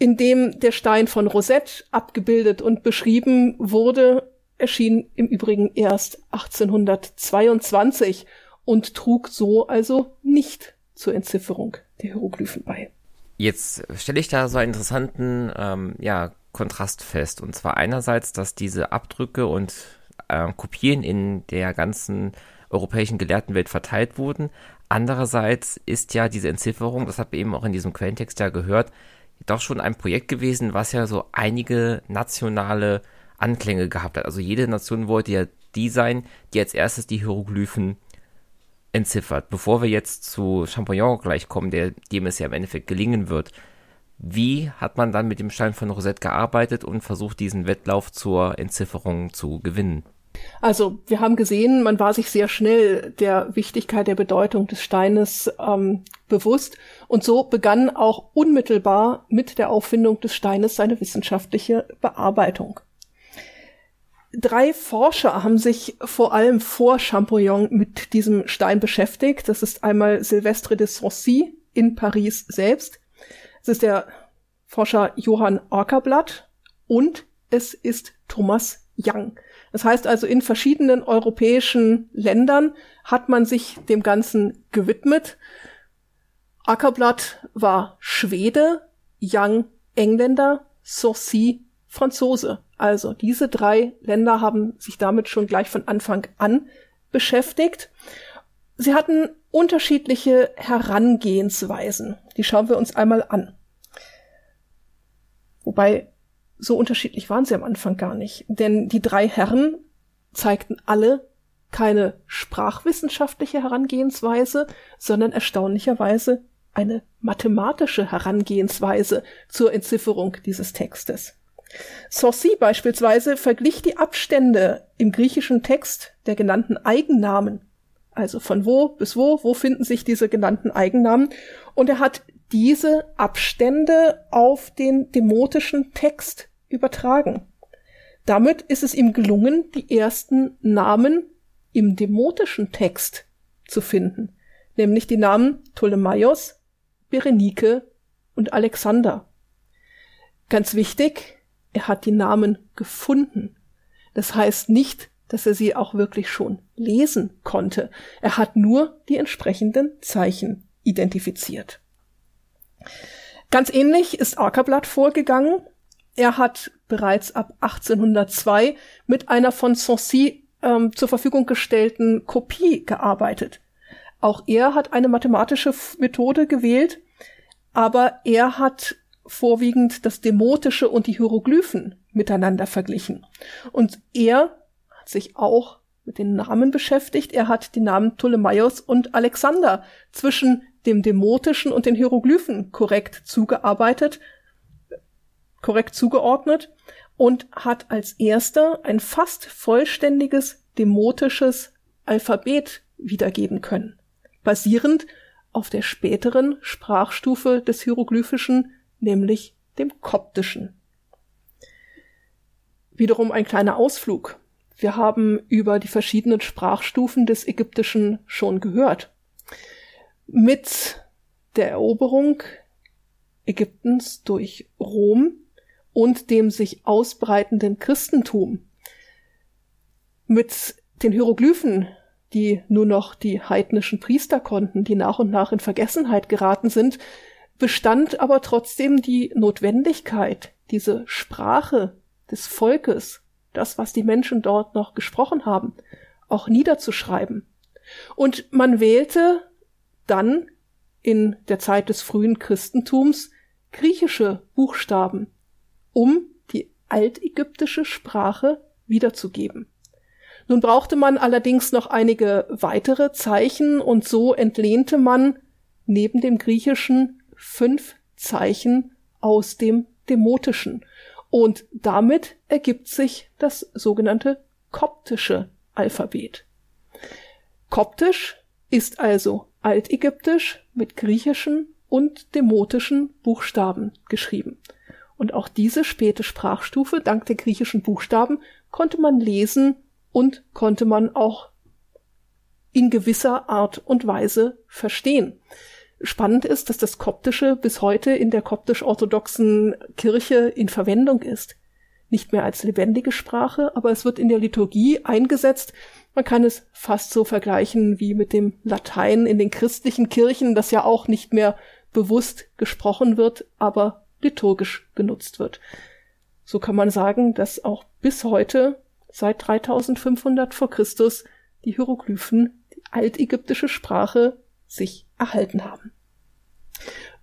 in dem der Stein von Rosette abgebildet und beschrieben wurde, erschien im Übrigen erst 1822 und trug so also nicht zur Entzifferung der Hieroglyphen bei. Jetzt stelle ich da so einen interessanten ähm, ja, Kontrast fest. Und zwar einerseits, dass diese Abdrücke und äh, Kopien in der ganzen europäischen Gelehrtenwelt verteilt wurden. Andererseits ist ja diese Entzifferung, das hat man eben auch in diesem Quellentext ja gehört, doch schon ein Projekt gewesen, was ja so einige nationale Anklänge gehabt hat. Also jede Nation wollte ja die sein, die als erstes die Hieroglyphen entziffert. Bevor wir jetzt zu Champollion gleich kommen, der, dem es ja im Endeffekt gelingen wird, wie hat man dann mit dem Stein von Rosette gearbeitet und versucht, diesen Wettlauf zur Entzifferung zu gewinnen? Also wir haben gesehen, man war sich sehr schnell der Wichtigkeit der Bedeutung des Steines ähm, bewusst und so begann auch unmittelbar mit der Auffindung des Steines seine wissenschaftliche Bearbeitung. Drei Forscher haben sich vor allem vor Champollion mit diesem Stein beschäftigt. Das ist einmal Sylvestre de Sancy in Paris selbst. Es ist der Forscher Johann Orkerblatt und es ist Thomas Young. Das heißt also, in verschiedenen europäischen Ländern hat man sich dem Ganzen gewidmet. Ackerblatt war Schwede, Young Engländer, Saucy Franzose. Also diese drei Länder haben sich damit schon gleich von Anfang an beschäftigt. Sie hatten unterschiedliche Herangehensweisen. Die schauen wir uns einmal an. Wobei so unterschiedlich waren sie am Anfang gar nicht. Denn die drei Herren zeigten alle keine sprachwissenschaftliche Herangehensweise, sondern erstaunlicherweise eine mathematische Herangehensweise zur Entzifferung dieses Textes. Saucy beispielsweise verglich die Abstände im griechischen Text der genannten Eigennamen, Also von wo bis wo, wo finden sich diese genannten Eigennamen? Und er hat diese Abstände auf den demotischen Text übertragen. Damit ist es ihm gelungen, die ersten Namen im demotischen Text zu finden, nämlich die Namen Ptolemaios, Berenike und Alexander. Ganz wichtig, er hat die Namen gefunden. Das heißt nicht, dass er sie auch wirklich schon lesen konnte. Er hat nur die entsprechenden Zeichen identifiziert. Ganz ähnlich ist Ackerblatt vorgegangen. Er hat bereits ab 1802 mit einer von Sancy ähm, zur Verfügung gestellten Kopie gearbeitet. Auch er hat eine mathematische Methode gewählt, aber er hat vorwiegend das Demotische und die Hieroglyphen miteinander verglichen. Und er hat sich auch mit den Namen beschäftigt. Er hat die Namen Ptolemaios und Alexander zwischen dem Demotischen und den Hieroglyphen korrekt zugearbeitet, korrekt zugeordnet und hat als erster ein fast vollständiges demotisches Alphabet wiedergeben können, basierend auf der späteren Sprachstufe des Hieroglyphischen, nämlich dem Koptischen. Wiederum ein kleiner Ausflug. Wir haben über die verschiedenen Sprachstufen des Ägyptischen schon gehört. Mit der Eroberung Ägyptens durch Rom und dem sich ausbreitenden Christentum, mit den Hieroglyphen, die nur noch die heidnischen Priester konnten, die nach und nach in Vergessenheit geraten sind, bestand aber trotzdem die Notwendigkeit, diese Sprache des Volkes, das, was die Menschen dort noch gesprochen haben, auch niederzuschreiben. Und man wählte dann in der Zeit des frühen Christentums griechische Buchstaben, um die altägyptische Sprache wiederzugeben. Nun brauchte man allerdings noch einige weitere Zeichen und so entlehnte man neben dem Griechischen fünf Zeichen aus dem Demotischen. Und damit ergibt sich das sogenannte koptische Alphabet. Koptisch ist also altägyptisch mit griechischen und demotischen Buchstaben geschrieben. Und auch diese späte Sprachstufe, dank der griechischen Buchstaben, konnte man lesen und konnte man auch in gewisser Art und Weise verstehen. Spannend ist, dass das Koptische bis heute in der koptisch-orthodoxen Kirche in Verwendung ist. Nicht mehr als lebendige Sprache, aber es wird in der Liturgie eingesetzt. Man kann es fast so vergleichen wie mit dem Latein in den christlichen Kirchen, das ja auch nicht mehr bewusst gesprochen wird, aber liturgisch genutzt wird. So kann man sagen, dass auch bis heute seit 3500 vor Christus die Hieroglyphen, die altägyptische Sprache, sich erhalten haben.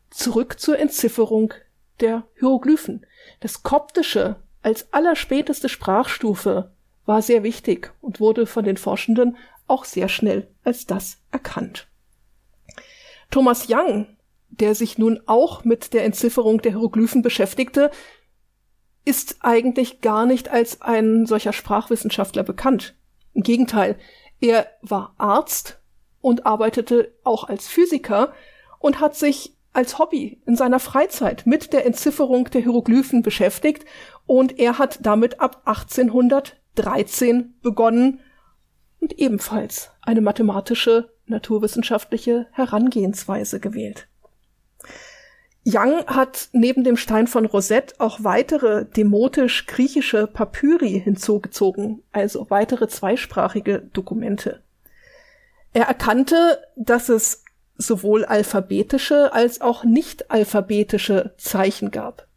Zurück zur Entzifferung der Hieroglyphen. Das Koptische als allerspäteste Sprachstufe war sehr wichtig und wurde von den Forschenden auch sehr schnell als das erkannt. Thomas Young, der sich nun auch mit der Entzifferung der Hieroglyphen beschäftigte, ist eigentlich gar nicht als ein solcher Sprachwissenschaftler bekannt. Im Gegenteil, er war Arzt und arbeitete auch als Physiker und hat sich als Hobby in seiner Freizeit mit der Entzifferung der Hieroglyphen beschäftigt und er hat damit ab 1813 begonnen und ebenfalls eine mathematische, naturwissenschaftliche Herangehensweise gewählt. Young hat neben dem Stein von Rosette auch weitere demotisch-griechische Papyri hinzugezogen, also weitere zweisprachige Dokumente. Er erkannte, dass es sowohl alphabetische als auch nicht alphabetische Zeichen gab.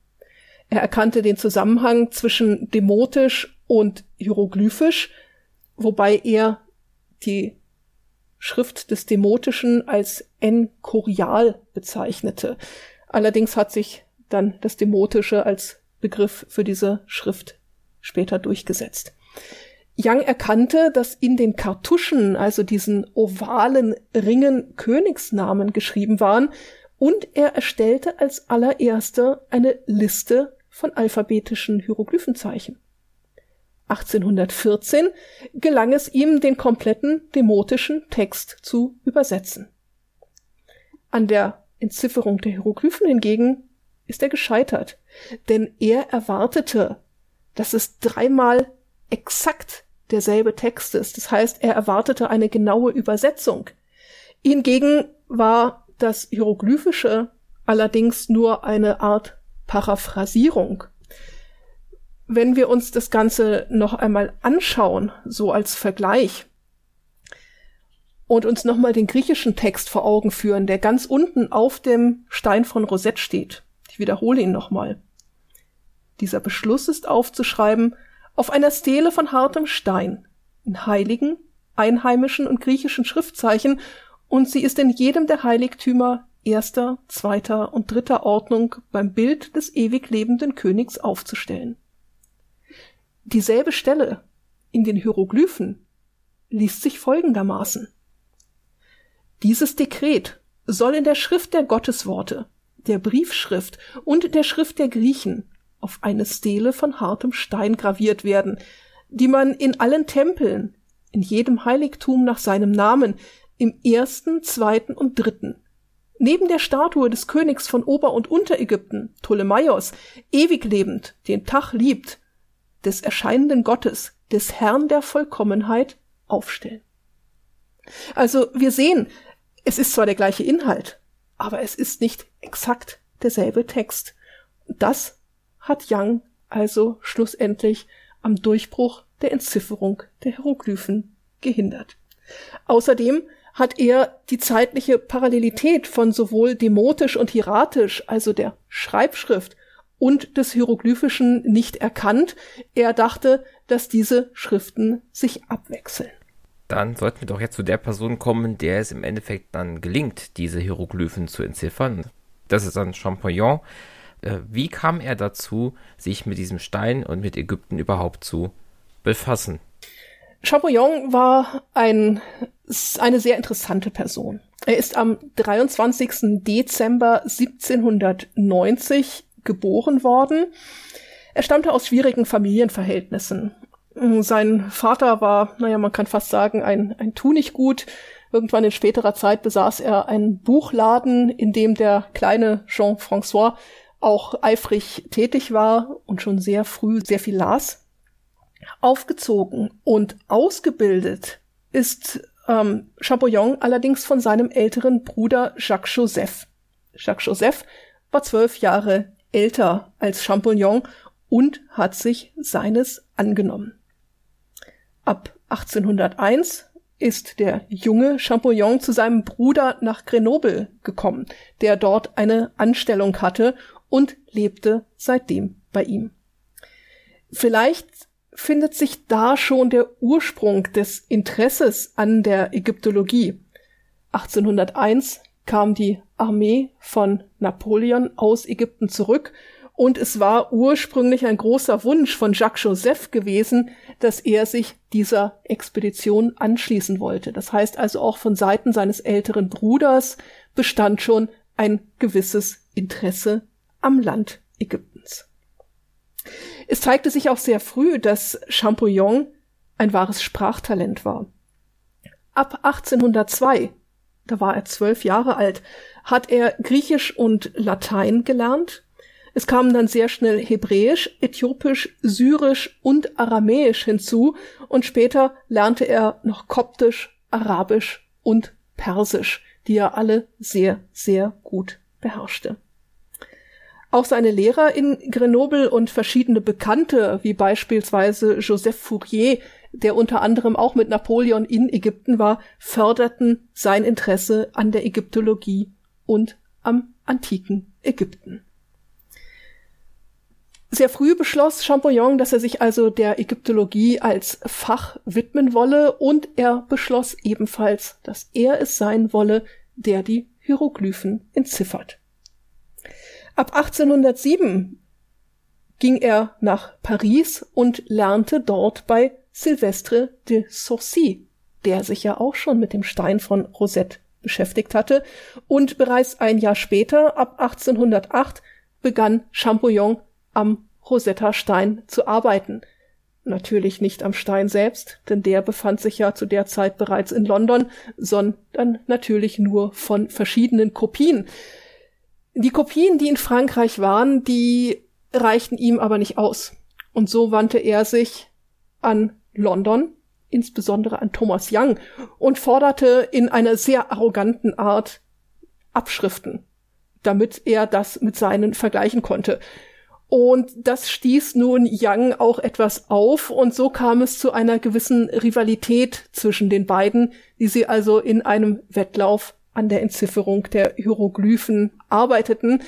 Er erkannte den Zusammenhang zwischen demotisch und hieroglyphisch, wobei er die Schrift des Demotischen als Enkorial bezeichnete. Allerdings hat sich dann das Demotische als Begriff für diese Schrift später durchgesetzt. Young erkannte, dass in den Kartuschen, also diesen ovalen Ringen, Königsnamen geschrieben waren, und er erstellte als allererster eine Liste von alphabetischen Hieroglyphenzeichen. 1814 gelang es ihm, den kompletten demotischen Text zu übersetzen. An der Entzifferung der Hieroglyphen hingegen ist er gescheitert, denn er erwartete, dass es dreimal exakt derselbe Text ist. Das heißt, er erwartete eine genaue Übersetzung. Hingegen war das Hieroglyphische allerdings nur eine Art Paraphrasierung. Wenn wir uns das Ganze noch einmal anschauen, so als Vergleich, und uns nochmal den griechischen Text vor Augen führen, der ganz unten auf dem Stein von Rosette steht. Ich wiederhole ihn nochmal. Dieser Beschluss ist aufzuschreiben auf einer Stele von hartem Stein, in heiligen, einheimischen und griechischen Schriftzeichen, und sie ist in jedem der Heiligtümer erster, zweiter und dritter Ordnung beim Bild des ewig lebenden Königs aufzustellen. Dieselbe Stelle in den Hieroglyphen liest sich folgendermaßen. Dieses Dekret soll in der Schrift der Gottesworte, der Briefschrift und der Schrift der Griechen auf eine Stele von hartem Stein graviert werden, die man in allen Tempeln, in jedem Heiligtum nach seinem Namen, im ersten, zweiten und dritten, neben der Statue des Königs von Ober- und Unterägypten, Ptolemaios, ewig lebend, den Tag liebt, des erscheinenden Gottes, des Herrn der Vollkommenheit, aufstellen. Also wir sehen, es ist zwar der gleiche Inhalt, aber es ist nicht exakt derselbe Text. Das hat Young also schlussendlich am Durchbruch der Entzifferung der Hieroglyphen gehindert. Außerdem hat er die zeitliche Parallelität von sowohl demotisch und hieratisch, also der Schreibschrift, und des Hieroglyphischen nicht erkannt. Er dachte, dass diese Schriften sich abwechseln. Dann sollten wir doch jetzt zu der Person kommen, der es im Endeffekt dann gelingt, diese Hieroglyphen zu entziffern. Das ist dann Champollion. Äh, wie kam er dazu, sich mit diesem Stein und mit Ägypten überhaupt zu befassen? Champollion war ein, eine sehr interessante Person. Er ist am 23. Dezember 1790 geboren worden. Er stammte aus schwierigen Familienverhältnissen. Sein Vater war, naja, man kann fast sagen, ein, ein Tunichtgut. Irgendwann in späterer Zeit besaß er einen Buchladen, in dem der kleine Jean-François auch eifrig tätig war und schon sehr früh sehr viel las. Aufgezogen und ausgebildet ist ähm, Champollion allerdings von seinem älteren Bruder Jacques Joseph. Jacques Joseph war zwölf Jahre älter als Champollion und hat sich seines angenommen. Ab 1801 ist der junge Champollion zu seinem Bruder nach Grenoble gekommen, der dort eine Anstellung hatte und lebte seitdem bei ihm. Vielleicht findet sich da schon der Ursprung des Interesses an der Ägyptologie. 1801 kam die Armee von Napoleon aus Ägypten zurück und es war ursprünglich ein großer Wunsch von Jacques Joseph gewesen, dass er sich dieser Expedition anschließen wollte. Das heißt also auch von Seiten seines älteren Bruders bestand schon ein gewisses Interesse am Land Ägyptens. Es zeigte sich auch sehr früh, dass Champollion ein wahres Sprachtalent war. Ab 1802 da war er zwölf Jahre alt, hat er Griechisch und Latein gelernt. Es kamen dann sehr schnell Hebräisch, Äthiopisch, Syrisch und Aramäisch hinzu und später lernte er noch Koptisch, Arabisch und Persisch, die er alle sehr, sehr gut beherrschte. Auch seine Lehrer in Grenoble und verschiedene Bekannte, wie beispielsweise Joseph Fourier, der unter anderem auch mit Napoleon in Ägypten war, förderten sein Interesse an der Ägyptologie und am antiken Ägypten. Sehr früh beschloss Champollion, dass er sich also der Ägyptologie als Fach widmen wolle und er beschloss ebenfalls, dass er es sein wolle, der die Hieroglyphen entziffert. Ab 1807 ging er nach Paris und lernte dort bei Sylvestre de Saucy, der sich ja auch schon mit dem Stein von Rosette beschäftigt hatte, und bereits ein Jahr später, ab 1808, begann Champollion am Rosetta Stein zu arbeiten. Natürlich nicht am Stein selbst, denn der befand sich ja zu der Zeit bereits in London, sondern natürlich nur von verschiedenen Kopien. Die Kopien, die in Frankreich waren, die reichten ihm aber nicht aus. Und so wandte er sich an London, insbesondere an Thomas Young, und forderte in einer sehr arroganten Art Abschriften, damit er das mit seinen vergleichen konnte. Und das stieß nun Young auch etwas auf und so kam es zu einer gewissen Rivalität zwischen den beiden, die sie also in einem Wettlauf an der Entzifferung der Hieroglyphen arbeiteten.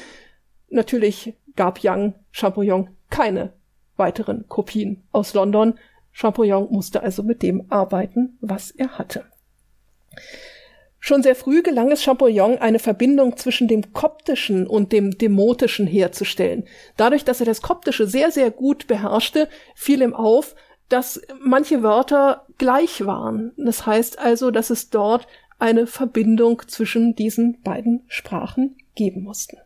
Natürlich gab Young Champollion keine weiteren Kopien aus London. Champollion musste also mit dem arbeiten, was er hatte. Schon sehr früh gelang es Champollion, eine Verbindung zwischen dem Koptischen und dem Demotischen herzustellen. Dadurch, dass er das Koptische sehr, sehr gut beherrschte, fiel ihm auf, dass manche Wörter gleich waren. Das heißt also, dass es dort eine Verbindung zwischen diesen beiden Sprachen geben mussten.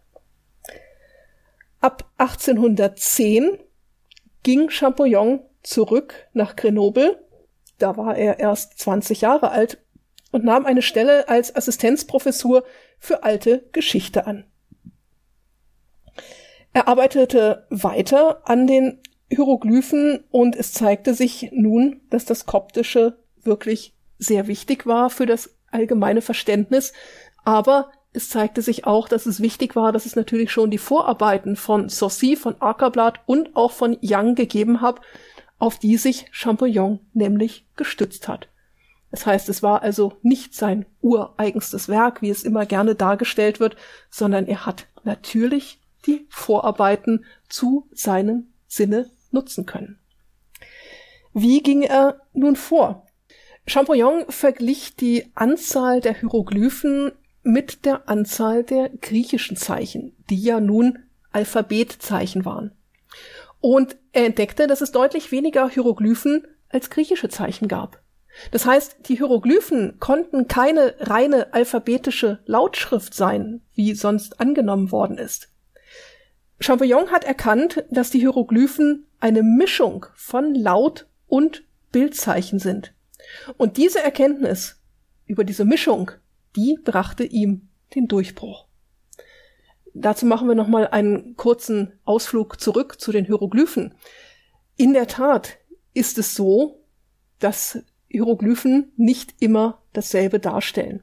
Ab 1810 ging Champollion zurück nach Grenoble. Da war er erst 20 Jahre alt und nahm eine Stelle als Assistenzprofessur für alte Geschichte an. Er arbeitete weiter an den Hieroglyphen und es zeigte sich nun, dass das Koptische wirklich sehr wichtig war für das allgemeine Verständnis, aber es zeigte sich auch, dass es wichtig war, dass es natürlich schon die Vorarbeiten von Saucy, von Ackerblatt und auch von Young gegeben hat, auf die sich Champollion nämlich gestützt hat. Das heißt, es war also nicht sein ureigenstes Werk, wie es immer gerne dargestellt wird, sondern er hat natürlich die Vorarbeiten zu seinem Sinne nutzen können. Wie ging er nun vor? Champollion verglich die Anzahl der Hieroglyphen mit der Anzahl der griechischen Zeichen, die ja nun Alphabetzeichen waren. Und er entdeckte, dass es deutlich weniger Hieroglyphen als griechische Zeichen gab. Das heißt, die Hieroglyphen konnten keine reine alphabetische Lautschrift sein, wie sonst angenommen worden ist. Champollion hat erkannt, dass die Hieroglyphen eine Mischung von Laut- und Bildzeichen sind. Und diese Erkenntnis über diese Mischung, die brachte ihm den Durchbruch. Dazu machen wir nochmal einen kurzen Ausflug zurück zu den Hieroglyphen. In der Tat ist es so, dass Hieroglyphen nicht immer dasselbe darstellen.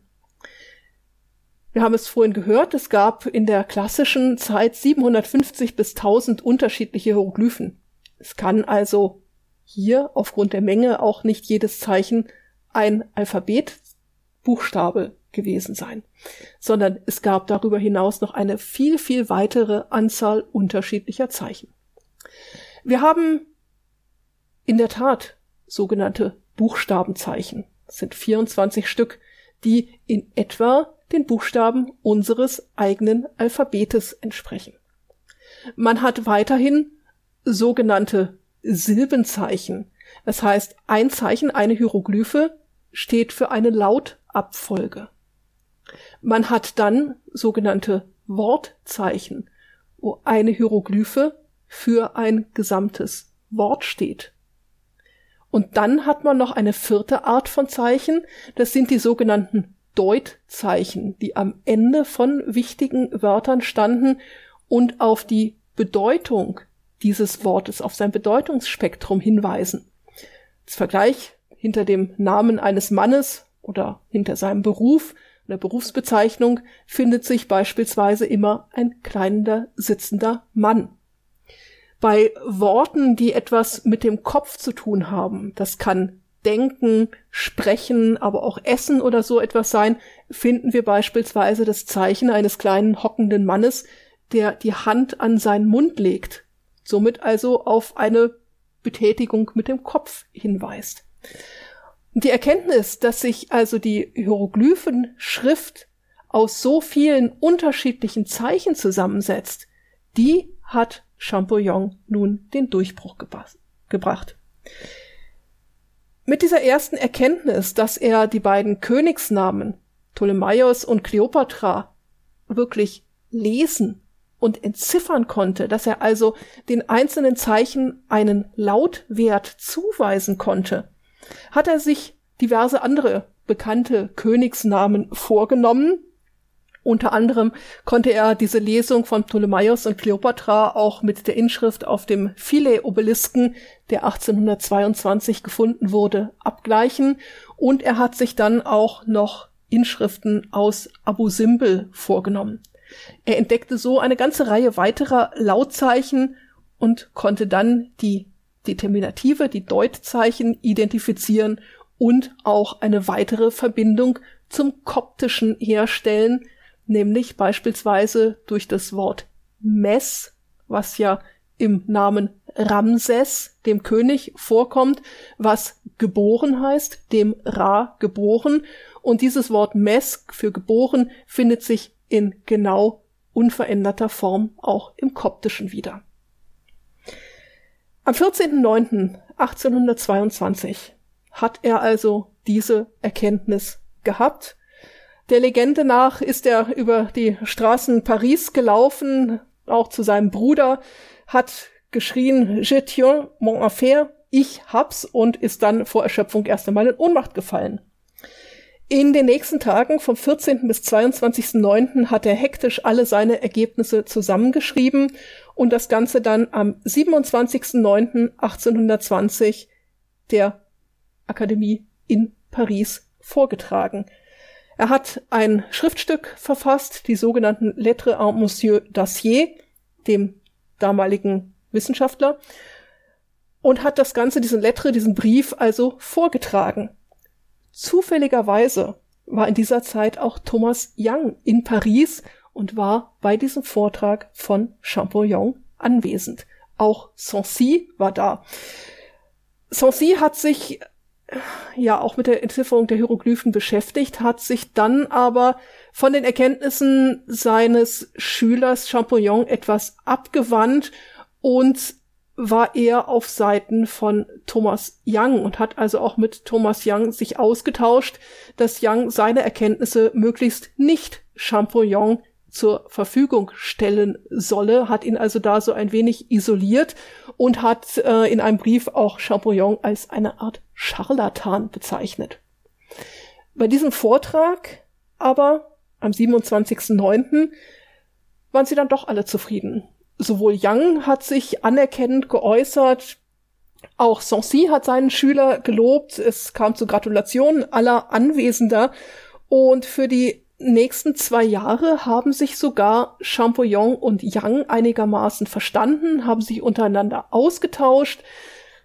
Wir haben es vorhin gehört, es gab in der klassischen Zeit 750 bis 1000 unterschiedliche Hieroglyphen. Es kann also hier aufgrund der Menge auch nicht jedes Zeichen ein Alphabetbuchstabe gewesen sein, sondern es gab darüber hinaus noch eine viel, viel weitere Anzahl unterschiedlicher Zeichen. Wir haben in der Tat sogenannte Buchstabenzeichen. Das sind 24 Stück, die in etwa den Buchstaben unseres eigenen Alphabetes entsprechen. Man hat weiterhin sogenannte Silbenzeichen. Das heißt, ein Zeichen, eine Hieroglyphe steht für eine Lautabfolge. Man hat dann sogenannte Wortzeichen, wo eine Hieroglyphe für ein gesamtes Wort steht. Und dann hat man noch eine vierte Art von Zeichen. Das sind die sogenannten Deutzeichen, die am Ende von wichtigen Wörtern standen und auf die Bedeutung dieses Wortes, auf sein Bedeutungsspektrum hinweisen. Als Vergleich hinter dem Namen eines Mannes oder hinter seinem Beruf oder Berufsbezeichnung findet sich beispielsweise immer ein kleiner sitzender Mann bei Worten, die etwas mit dem Kopf zu tun haben, das kann Denken, Sprechen, aber auch Essen oder so etwas sein, finden wir beispielsweise das Zeichen eines kleinen hockenden Mannes, der die Hand an seinen Mund legt, somit also auf eine Betätigung mit dem Kopf hinweist. Die Erkenntnis, dass sich also die Hieroglyphenschrift aus so vielen unterschiedlichen Zeichen zusammensetzt, die hat Champollion nun den Durchbruch gebracht. Mit dieser ersten Erkenntnis, dass er die beiden Königsnamen Ptolemaios und Kleopatra wirklich lesen und entziffern konnte, dass er also den einzelnen Zeichen einen Lautwert zuweisen konnte, hat er sich diverse andere bekannte Königsnamen vorgenommen. Unter anderem konnte er diese Lesung von Ptolemaios und Kleopatra auch mit der Inschrift auf dem Philae-Obelisken, der 1822 gefunden wurde, abgleichen. Und er hat sich dann auch noch Inschriften aus Abu Simbel vorgenommen. Er entdeckte so eine ganze Reihe weiterer Lautzeichen und konnte dann die Determinative, die Deutzeichen identifizieren und auch eine weitere Verbindung zum Koptischen herstellen, nämlich beispielsweise durch das Wort Mess, was ja im Namen Ramses, dem König, vorkommt, was geboren heißt, dem Ra geboren. Und dieses Wort Mess für geboren findet sich in genau unveränderter Form auch im Koptischen wieder. Am 14.09.1822 hat er also diese Erkenntnis gehabt. Der Legende nach ist er über die Straßen Paris gelaufen, auch zu seinem Bruder, hat geschrien, Je tiens mon affaire, ich hab's und ist dann vor Erschöpfung erst einmal in Ohnmacht gefallen. In den nächsten Tagen vom 14. bis 22.09. hat er hektisch alle seine Ergebnisse zusammengeschrieben und das Ganze dann am 27.09.1820 der Akademie in Paris vorgetragen. Er hat ein Schriftstück verfasst, die sogenannten Lettres en Monsieur Dacier, dem damaligen Wissenschaftler, und hat das Ganze, diesen Lettre, diesen Brief also vorgetragen. Zufälligerweise war in dieser Zeit auch Thomas Young in Paris und war bei diesem Vortrag von Champollion anwesend. Auch Sancy war da. Sancy hat sich ja auch mit der Entzifferung der Hieroglyphen beschäftigt, hat sich dann aber von den Erkenntnissen seines Schülers Champollion etwas abgewandt und war eher auf Seiten von Thomas Young und hat also auch mit Thomas Young sich ausgetauscht, dass Young seine Erkenntnisse möglichst nicht Champollion zur Verfügung stellen solle, hat ihn also da so ein wenig isoliert und hat äh, in einem Brief auch Champollion als eine Art Scharlatan bezeichnet. Bei diesem Vortrag aber am 27.09. waren sie dann doch alle zufrieden. Sowohl Young hat sich anerkennend geäußert, auch Sancy hat seinen Schüler gelobt, es kam zu Gratulationen aller Anwesender und für die nächsten zwei Jahre haben sich sogar Champollion und Young einigermaßen verstanden, haben sich untereinander ausgetauscht.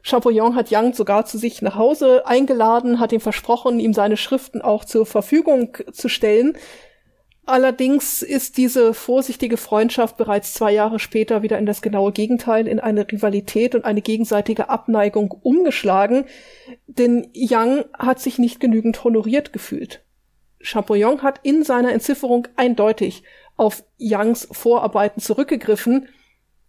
Champollion hat Young sogar zu sich nach Hause eingeladen, hat ihm versprochen, ihm seine Schriften auch zur Verfügung zu stellen. Allerdings ist diese vorsichtige Freundschaft bereits zwei Jahre später wieder in das genaue Gegenteil, in eine Rivalität und eine gegenseitige Abneigung umgeschlagen, denn Young hat sich nicht genügend honoriert gefühlt. Champollion hat in seiner Entzifferung eindeutig auf Youngs Vorarbeiten zurückgegriffen,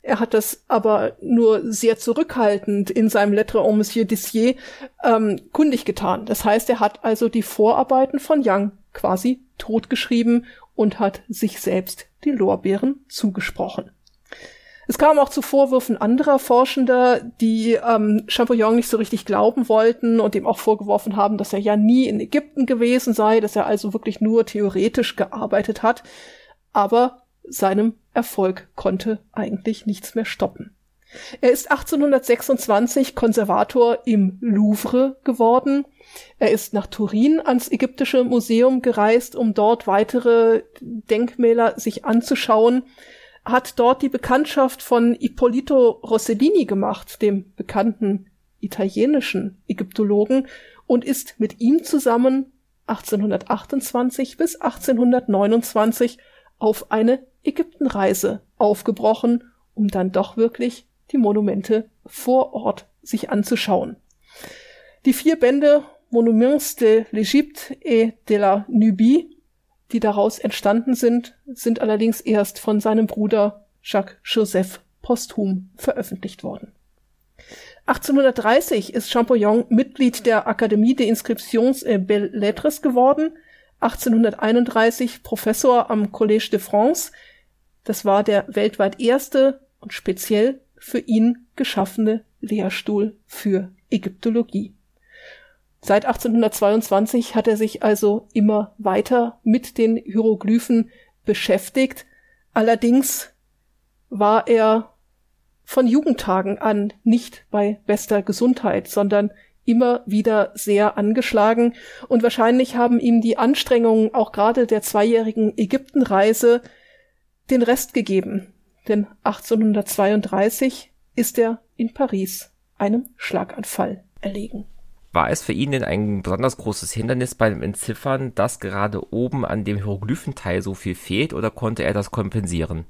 er hat das aber nur sehr zurückhaltend in seinem Lettre en Monsieur Dissier ähm, kundig getan. Das heißt, er hat also die Vorarbeiten von Young quasi totgeschrieben und hat sich selbst die Lorbeeren zugesprochen. Es kam auch zu Vorwürfen anderer Forschender, die ähm, Champollion nicht so richtig glauben wollten und ihm auch vorgeworfen haben, dass er ja nie in Ägypten gewesen sei, dass er also wirklich nur theoretisch gearbeitet hat. Aber seinem Erfolg konnte eigentlich nichts mehr stoppen. Er ist 1826 Konservator im Louvre geworden. Er ist nach Turin ans Ägyptische Museum gereist, um dort weitere Denkmäler sich anzuschauen, hat dort die Bekanntschaft von Ippolito Rossellini gemacht, dem bekannten italienischen Ägyptologen, und ist mit ihm zusammen 1828 bis 1829 auf eine Ägyptenreise aufgebrochen, um dann doch wirklich die Monumente vor Ort sich anzuschauen. Die vier Bände Monuments de l'Égypte et de la Nubie, die daraus entstanden sind, sind allerdings erst von seinem Bruder Jacques Joseph posthum veröffentlicht worden. 1830 ist Champollion Mitglied der Akademie des Inscriptions et Belles Lettres geworden, 1831 Professor am Collège de France, Das war der weltweit erste und speziell für ihn geschaffene Lehrstuhl für Ägyptologie. Seit 1822 hat er sich also immer weiter mit den Hieroglyphen beschäftigt. Allerdings war er von Jugendtagen an nicht bei bester Gesundheit, sondern immer wieder sehr angeschlagen und wahrscheinlich haben ihm die Anstrengungen auch gerade der zweijährigen Ägyptenreise den Rest gegeben. Denn 1832 ist er in Paris einem Schlaganfall erlegen. War es für ihn denn ein besonders großes Hindernis beim Entziffern, dass gerade oben an dem Hieroglyphenteil so viel fehlt oder konnte er das kompensieren?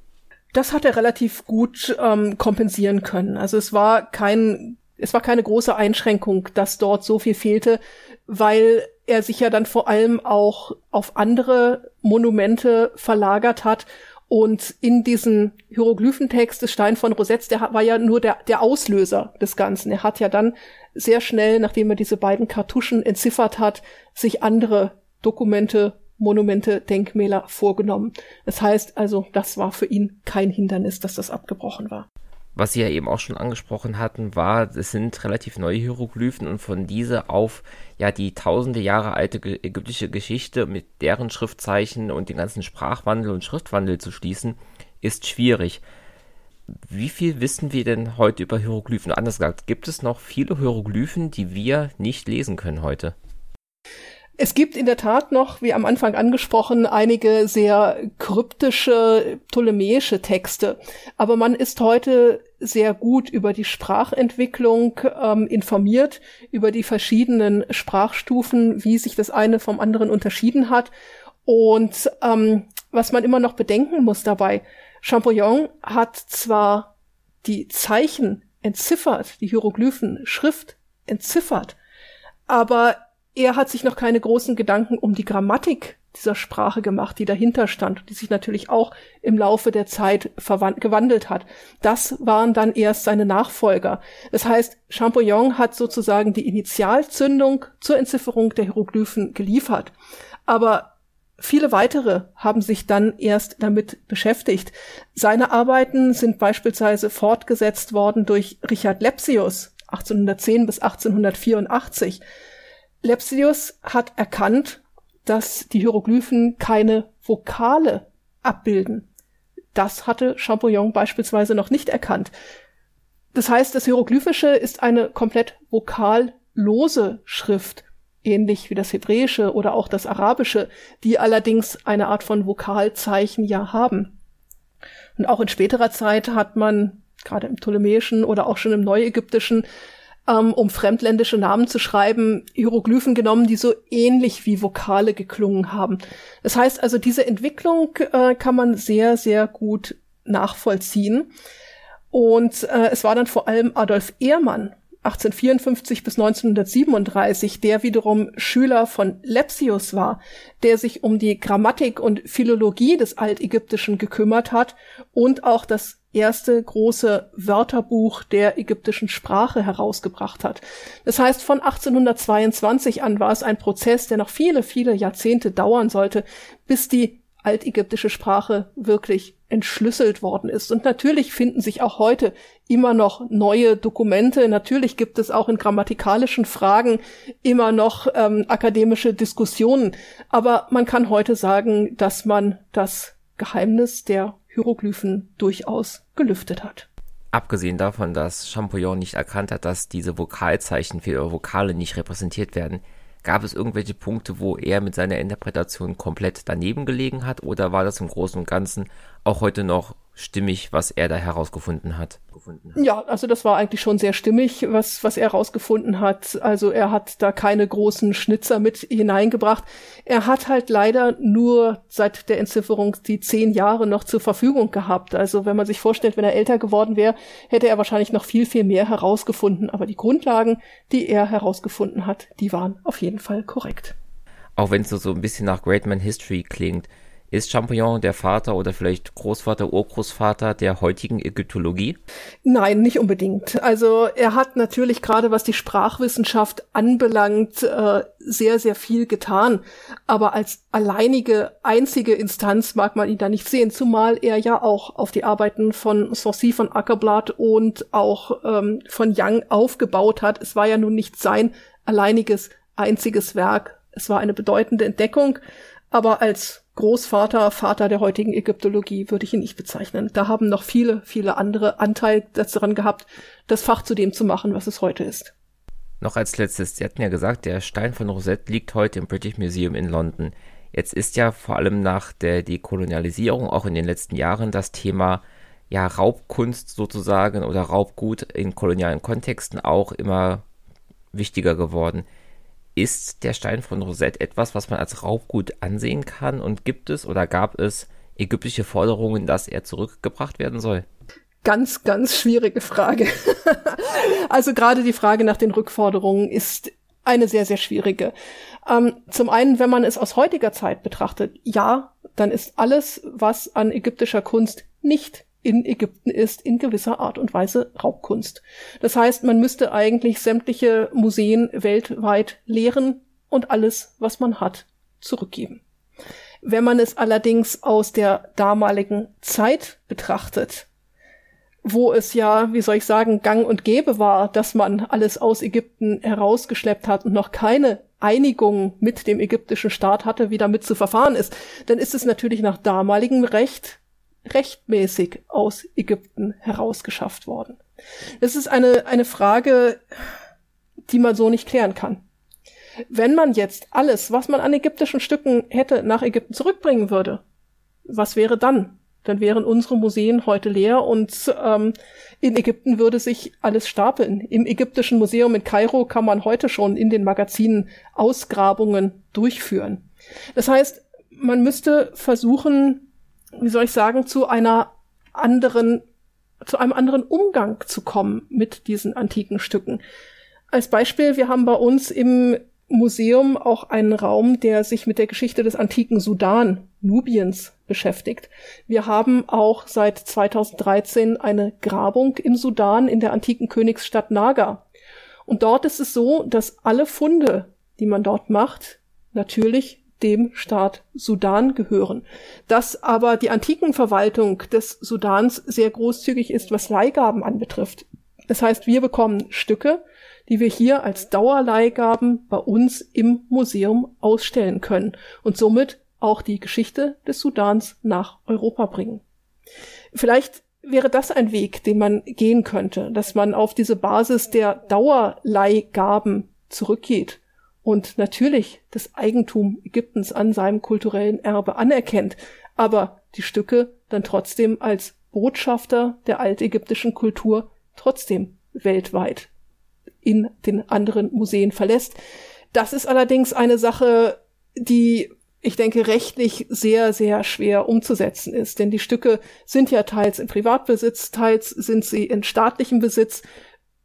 Das hat er relativ gut ähm, kompensieren können. Also es war kein, es war keine große Einschränkung, dass dort so viel fehlte, weil er sich ja dann vor allem auch auf andere Monumente verlagert hat und in diesem Hieroglyphentext des Stein von Rosetz, der war ja nur der, der Auslöser des Ganzen. Er hat ja dann sehr schnell, nachdem er diese beiden Kartuschen entziffert hat, sich andere Dokumente, Monumente, Denkmäler vorgenommen. Das heißt also, das war für ihn kein Hindernis, dass das abgebrochen war. Was Sie ja eben auch schon angesprochen hatten, war, es sind relativ neue Hieroglyphen und von dieser auf ja die tausende Jahre alte ägyptische Geschichte mit deren Schriftzeichen und den ganzen Sprachwandel und Schriftwandel zu schließen, ist schwierig. Wie viel wissen wir denn heute über Hieroglyphen? Anders gesagt, gibt es noch viele Hieroglyphen, die wir nicht lesen können heute? Es gibt in der Tat noch, wie am Anfang angesprochen, einige sehr kryptische ptolemäische Texte. Aber man ist heute sehr gut über die Sprachentwicklung ähm, informiert, über die verschiedenen Sprachstufen, wie sich das eine vom anderen unterschieden hat. Und ähm, was man immer noch bedenken muss dabei, Champollion hat zwar die Zeichen entziffert, die Hieroglyphen, Schrift entziffert, aber er hat sich noch keine großen Gedanken um die Grammatik dieser Sprache gemacht, die dahinter stand, die sich natürlich auch im Laufe der Zeit gewandelt hat. Das waren dann erst seine Nachfolger. Das heißt, Champollion hat sozusagen die Initialzündung zur Entzifferung der Hieroglyphen geliefert. Aber Viele weitere haben sich dann erst damit beschäftigt. Seine Arbeiten sind beispielsweise fortgesetzt worden durch Richard Lepsius 1810 bis 1884. Lepsius hat erkannt, dass die Hieroglyphen keine Vokale abbilden. Das hatte Champollion beispielsweise noch nicht erkannt. Das heißt, das Hieroglyphische ist eine komplett vokallose Schrift, ähnlich wie das Hebräische oder auch das Arabische, die allerdings eine Art von Vokalzeichen ja haben. Und auch in späterer Zeit hat man, gerade im Ptolemäischen oder auch schon im Neuägyptischen, ähm, um fremdländische Namen zu schreiben, Hieroglyphen genommen, die so ähnlich wie Vokale geklungen haben. Das heißt also, diese Entwicklung äh, kann man sehr, sehr gut nachvollziehen. Und äh, es war dann vor allem Adolf Ehrmann, 1854 bis 1937, der wiederum Schüler von Lepsius war, der sich um die Grammatik und Philologie des Altägyptischen gekümmert hat und auch das erste große Wörterbuch der ägyptischen Sprache herausgebracht hat. Das heißt, von 1822 an war es ein Prozess, der noch viele, viele Jahrzehnte dauern sollte, bis die altägyptische Sprache wirklich entschlüsselt worden ist. Und natürlich finden sich auch heute immer noch neue Dokumente. Natürlich gibt es auch in grammatikalischen Fragen immer noch ähm, akademische Diskussionen. Aber man kann heute sagen, dass man das Geheimnis der Hieroglyphen durchaus gelüftet hat. Abgesehen davon, dass Champollion nicht erkannt hat, dass diese Vokalzeichen für Vokale nicht repräsentiert werden, gab es irgendwelche Punkte, wo er mit seiner Interpretation komplett daneben gelegen hat oder war das im Großen und Ganzen auch heute noch stimmig, was er da herausgefunden hat. Ja, also das war eigentlich schon sehr stimmig, was, was er herausgefunden hat. Also er hat da keine großen Schnitzer mit hineingebracht. Er hat halt leider nur seit der Entzifferung die zehn Jahre noch zur Verfügung gehabt. Also wenn man sich vorstellt, wenn er älter geworden wäre, hätte er wahrscheinlich noch viel, viel mehr herausgefunden. Aber die Grundlagen, die er herausgefunden hat, die waren auf jeden Fall korrekt. Auch wenn es so, so ein bisschen nach Great Man History klingt, Ist Champollion der Vater oder vielleicht Großvater, Urgroßvater der heutigen Ägyptologie? Nein, nicht unbedingt. Also er hat natürlich gerade was die Sprachwissenschaft anbelangt, äh, sehr, sehr viel getan. Aber als alleinige, einzige Instanz mag man ihn da nicht sehen, zumal er ja auch auf die Arbeiten von Sancy von Ackerblatt und auch ähm, von Young aufgebaut hat. Es war ja nun nicht sein alleiniges, einziges Werk. Es war eine bedeutende Entdeckung, aber als Großvater, Vater der heutigen Ägyptologie würde ich ihn nicht bezeichnen. Da haben noch viele, viele andere Anteil daran gehabt, das Fach zu dem zu machen, was es heute ist. Noch als letztes, Sie hatten ja gesagt, der Stein von Rosette liegt heute im British Museum in London. Jetzt ist ja vor allem nach der Dekolonialisierung auch in den letzten Jahren das Thema ja Raubkunst sozusagen oder Raubgut in kolonialen Kontexten auch immer wichtiger geworden. Ist der Stein von Rosette etwas, was man als Raubgut ansehen kann und gibt es oder gab es ägyptische Forderungen, dass er zurückgebracht werden soll? Ganz, ganz schwierige Frage. also gerade die Frage nach den Rückforderungen ist eine sehr, sehr schwierige. Ähm, zum einen, wenn man es aus heutiger Zeit betrachtet, ja, dann ist alles, was an ägyptischer Kunst nicht in Ägypten ist, in gewisser Art und Weise Raubkunst. Das heißt, man müsste eigentlich sämtliche Museen weltweit leeren und alles, was man hat, zurückgeben. Wenn man es allerdings aus der damaligen Zeit betrachtet, wo es ja, wie soll ich sagen, gang und gäbe war, dass man alles aus Ägypten herausgeschleppt hat und noch keine Einigung mit dem ägyptischen Staat hatte, wie damit zu verfahren ist, dann ist es natürlich nach damaligem Recht rechtmäßig aus Ägypten herausgeschafft worden? Das ist eine, eine Frage, die man so nicht klären kann. Wenn man jetzt alles, was man an ägyptischen Stücken hätte, nach Ägypten zurückbringen würde, was wäre dann? Dann wären unsere Museen heute leer und ähm, in Ägypten würde sich alles stapeln. Im Ägyptischen Museum in Kairo kann man heute schon in den Magazinen Ausgrabungen durchführen. Das heißt, man müsste versuchen, wie soll ich sagen, zu einer anderen, zu einem anderen Umgang zu kommen mit diesen antiken Stücken. Als Beispiel, wir haben bei uns im Museum auch einen Raum, der sich mit der Geschichte des antiken Sudan, Nubiens, beschäftigt. Wir haben auch seit 2013 eine Grabung im Sudan in der antiken Königsstadt Naga. Und dort ist es so, dass alle Funde, die man dort macht, natürlich dem Staat Sudan gehören. Dass aber die antiken Verwaltung des Sudans sehr großzügig ist, was Leihgaben anbetrifft. Das heißt, wir bekommen Stücke, die wir hier als Dauerleihgaben bei uns im Museum ausstellen können und somit auch die Geschichte des Sudans nach Europa bringen. Vielleicht wäre das ein Weg, den man gehen könnte, dass man auf diese Basis der Dauerleihgaben zurückgeht und natürlich das Eigentum Ägyptens an seinem kulturellen Erbe anerkennt, aber die Stücke dann trotzdem als Botschafter der altägyptischen Kultur trotzdem weltweit in den anderen Museen verlässt. Das ist allerdings eine Sache, die ich denke, rechtlich sehr, sehr schwer umzusetzen ist. Denn die Stücke sind ja teils in Privatbesitz, teils sind sie in staatlichem Besitz.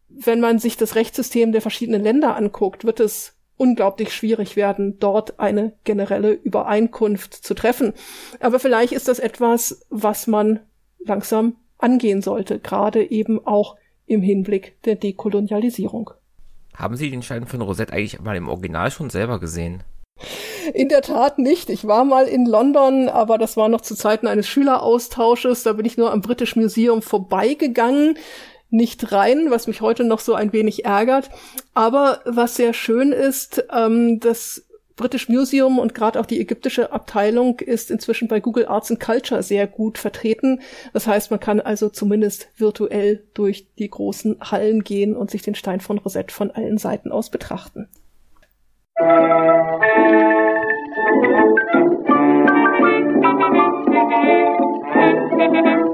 Wenn man sich das Rechtssystem der verschiedenen Länder anguckt, wird es unglaublich schwierig werden, dort eine generelle Übereinkunft zu treffen. Aber vielleicht ist das etwas, was man langsam angehen sollte, gerade eben auch im Hinblick der Dekolonialisierung. Haben Sie den Stein von Rosette eigentlich mal im Original schon selber gesehen? In der Tat nicht. Ich war mal in London, aber das war noch zu Zeiten eines Schüleraustausches. Da bin ich nur am British Museum vorbeigegangen nicht rein, was mich heute noch so ein wenig ärgert. Aber was sehr schön ist, ähm, das British Museum und gerade auch die ägyptische Abteilung ist inzwischen bei Google Arts and Culture sehr gut vertreten. Das heißt, man kann also zumindest virtuell durch die großen Hallen gehen und sich den Stein von Rosette von allen Seiten aus betrachten. Musik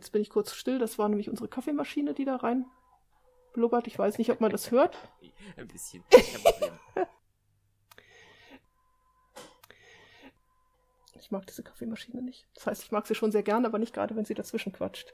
jetzt bin ich kurz still. Das war nämlich unsere Kaffeemaschine, die da rein blubbert. Ich weiß nicht, ob man das hört. Ein bisschen. Ich mag diese Kaffeemaschine nicht. Das heißt, ich mag sie schon sehr gern, aber nicht gerade, wenn sie dazwischen quatscht.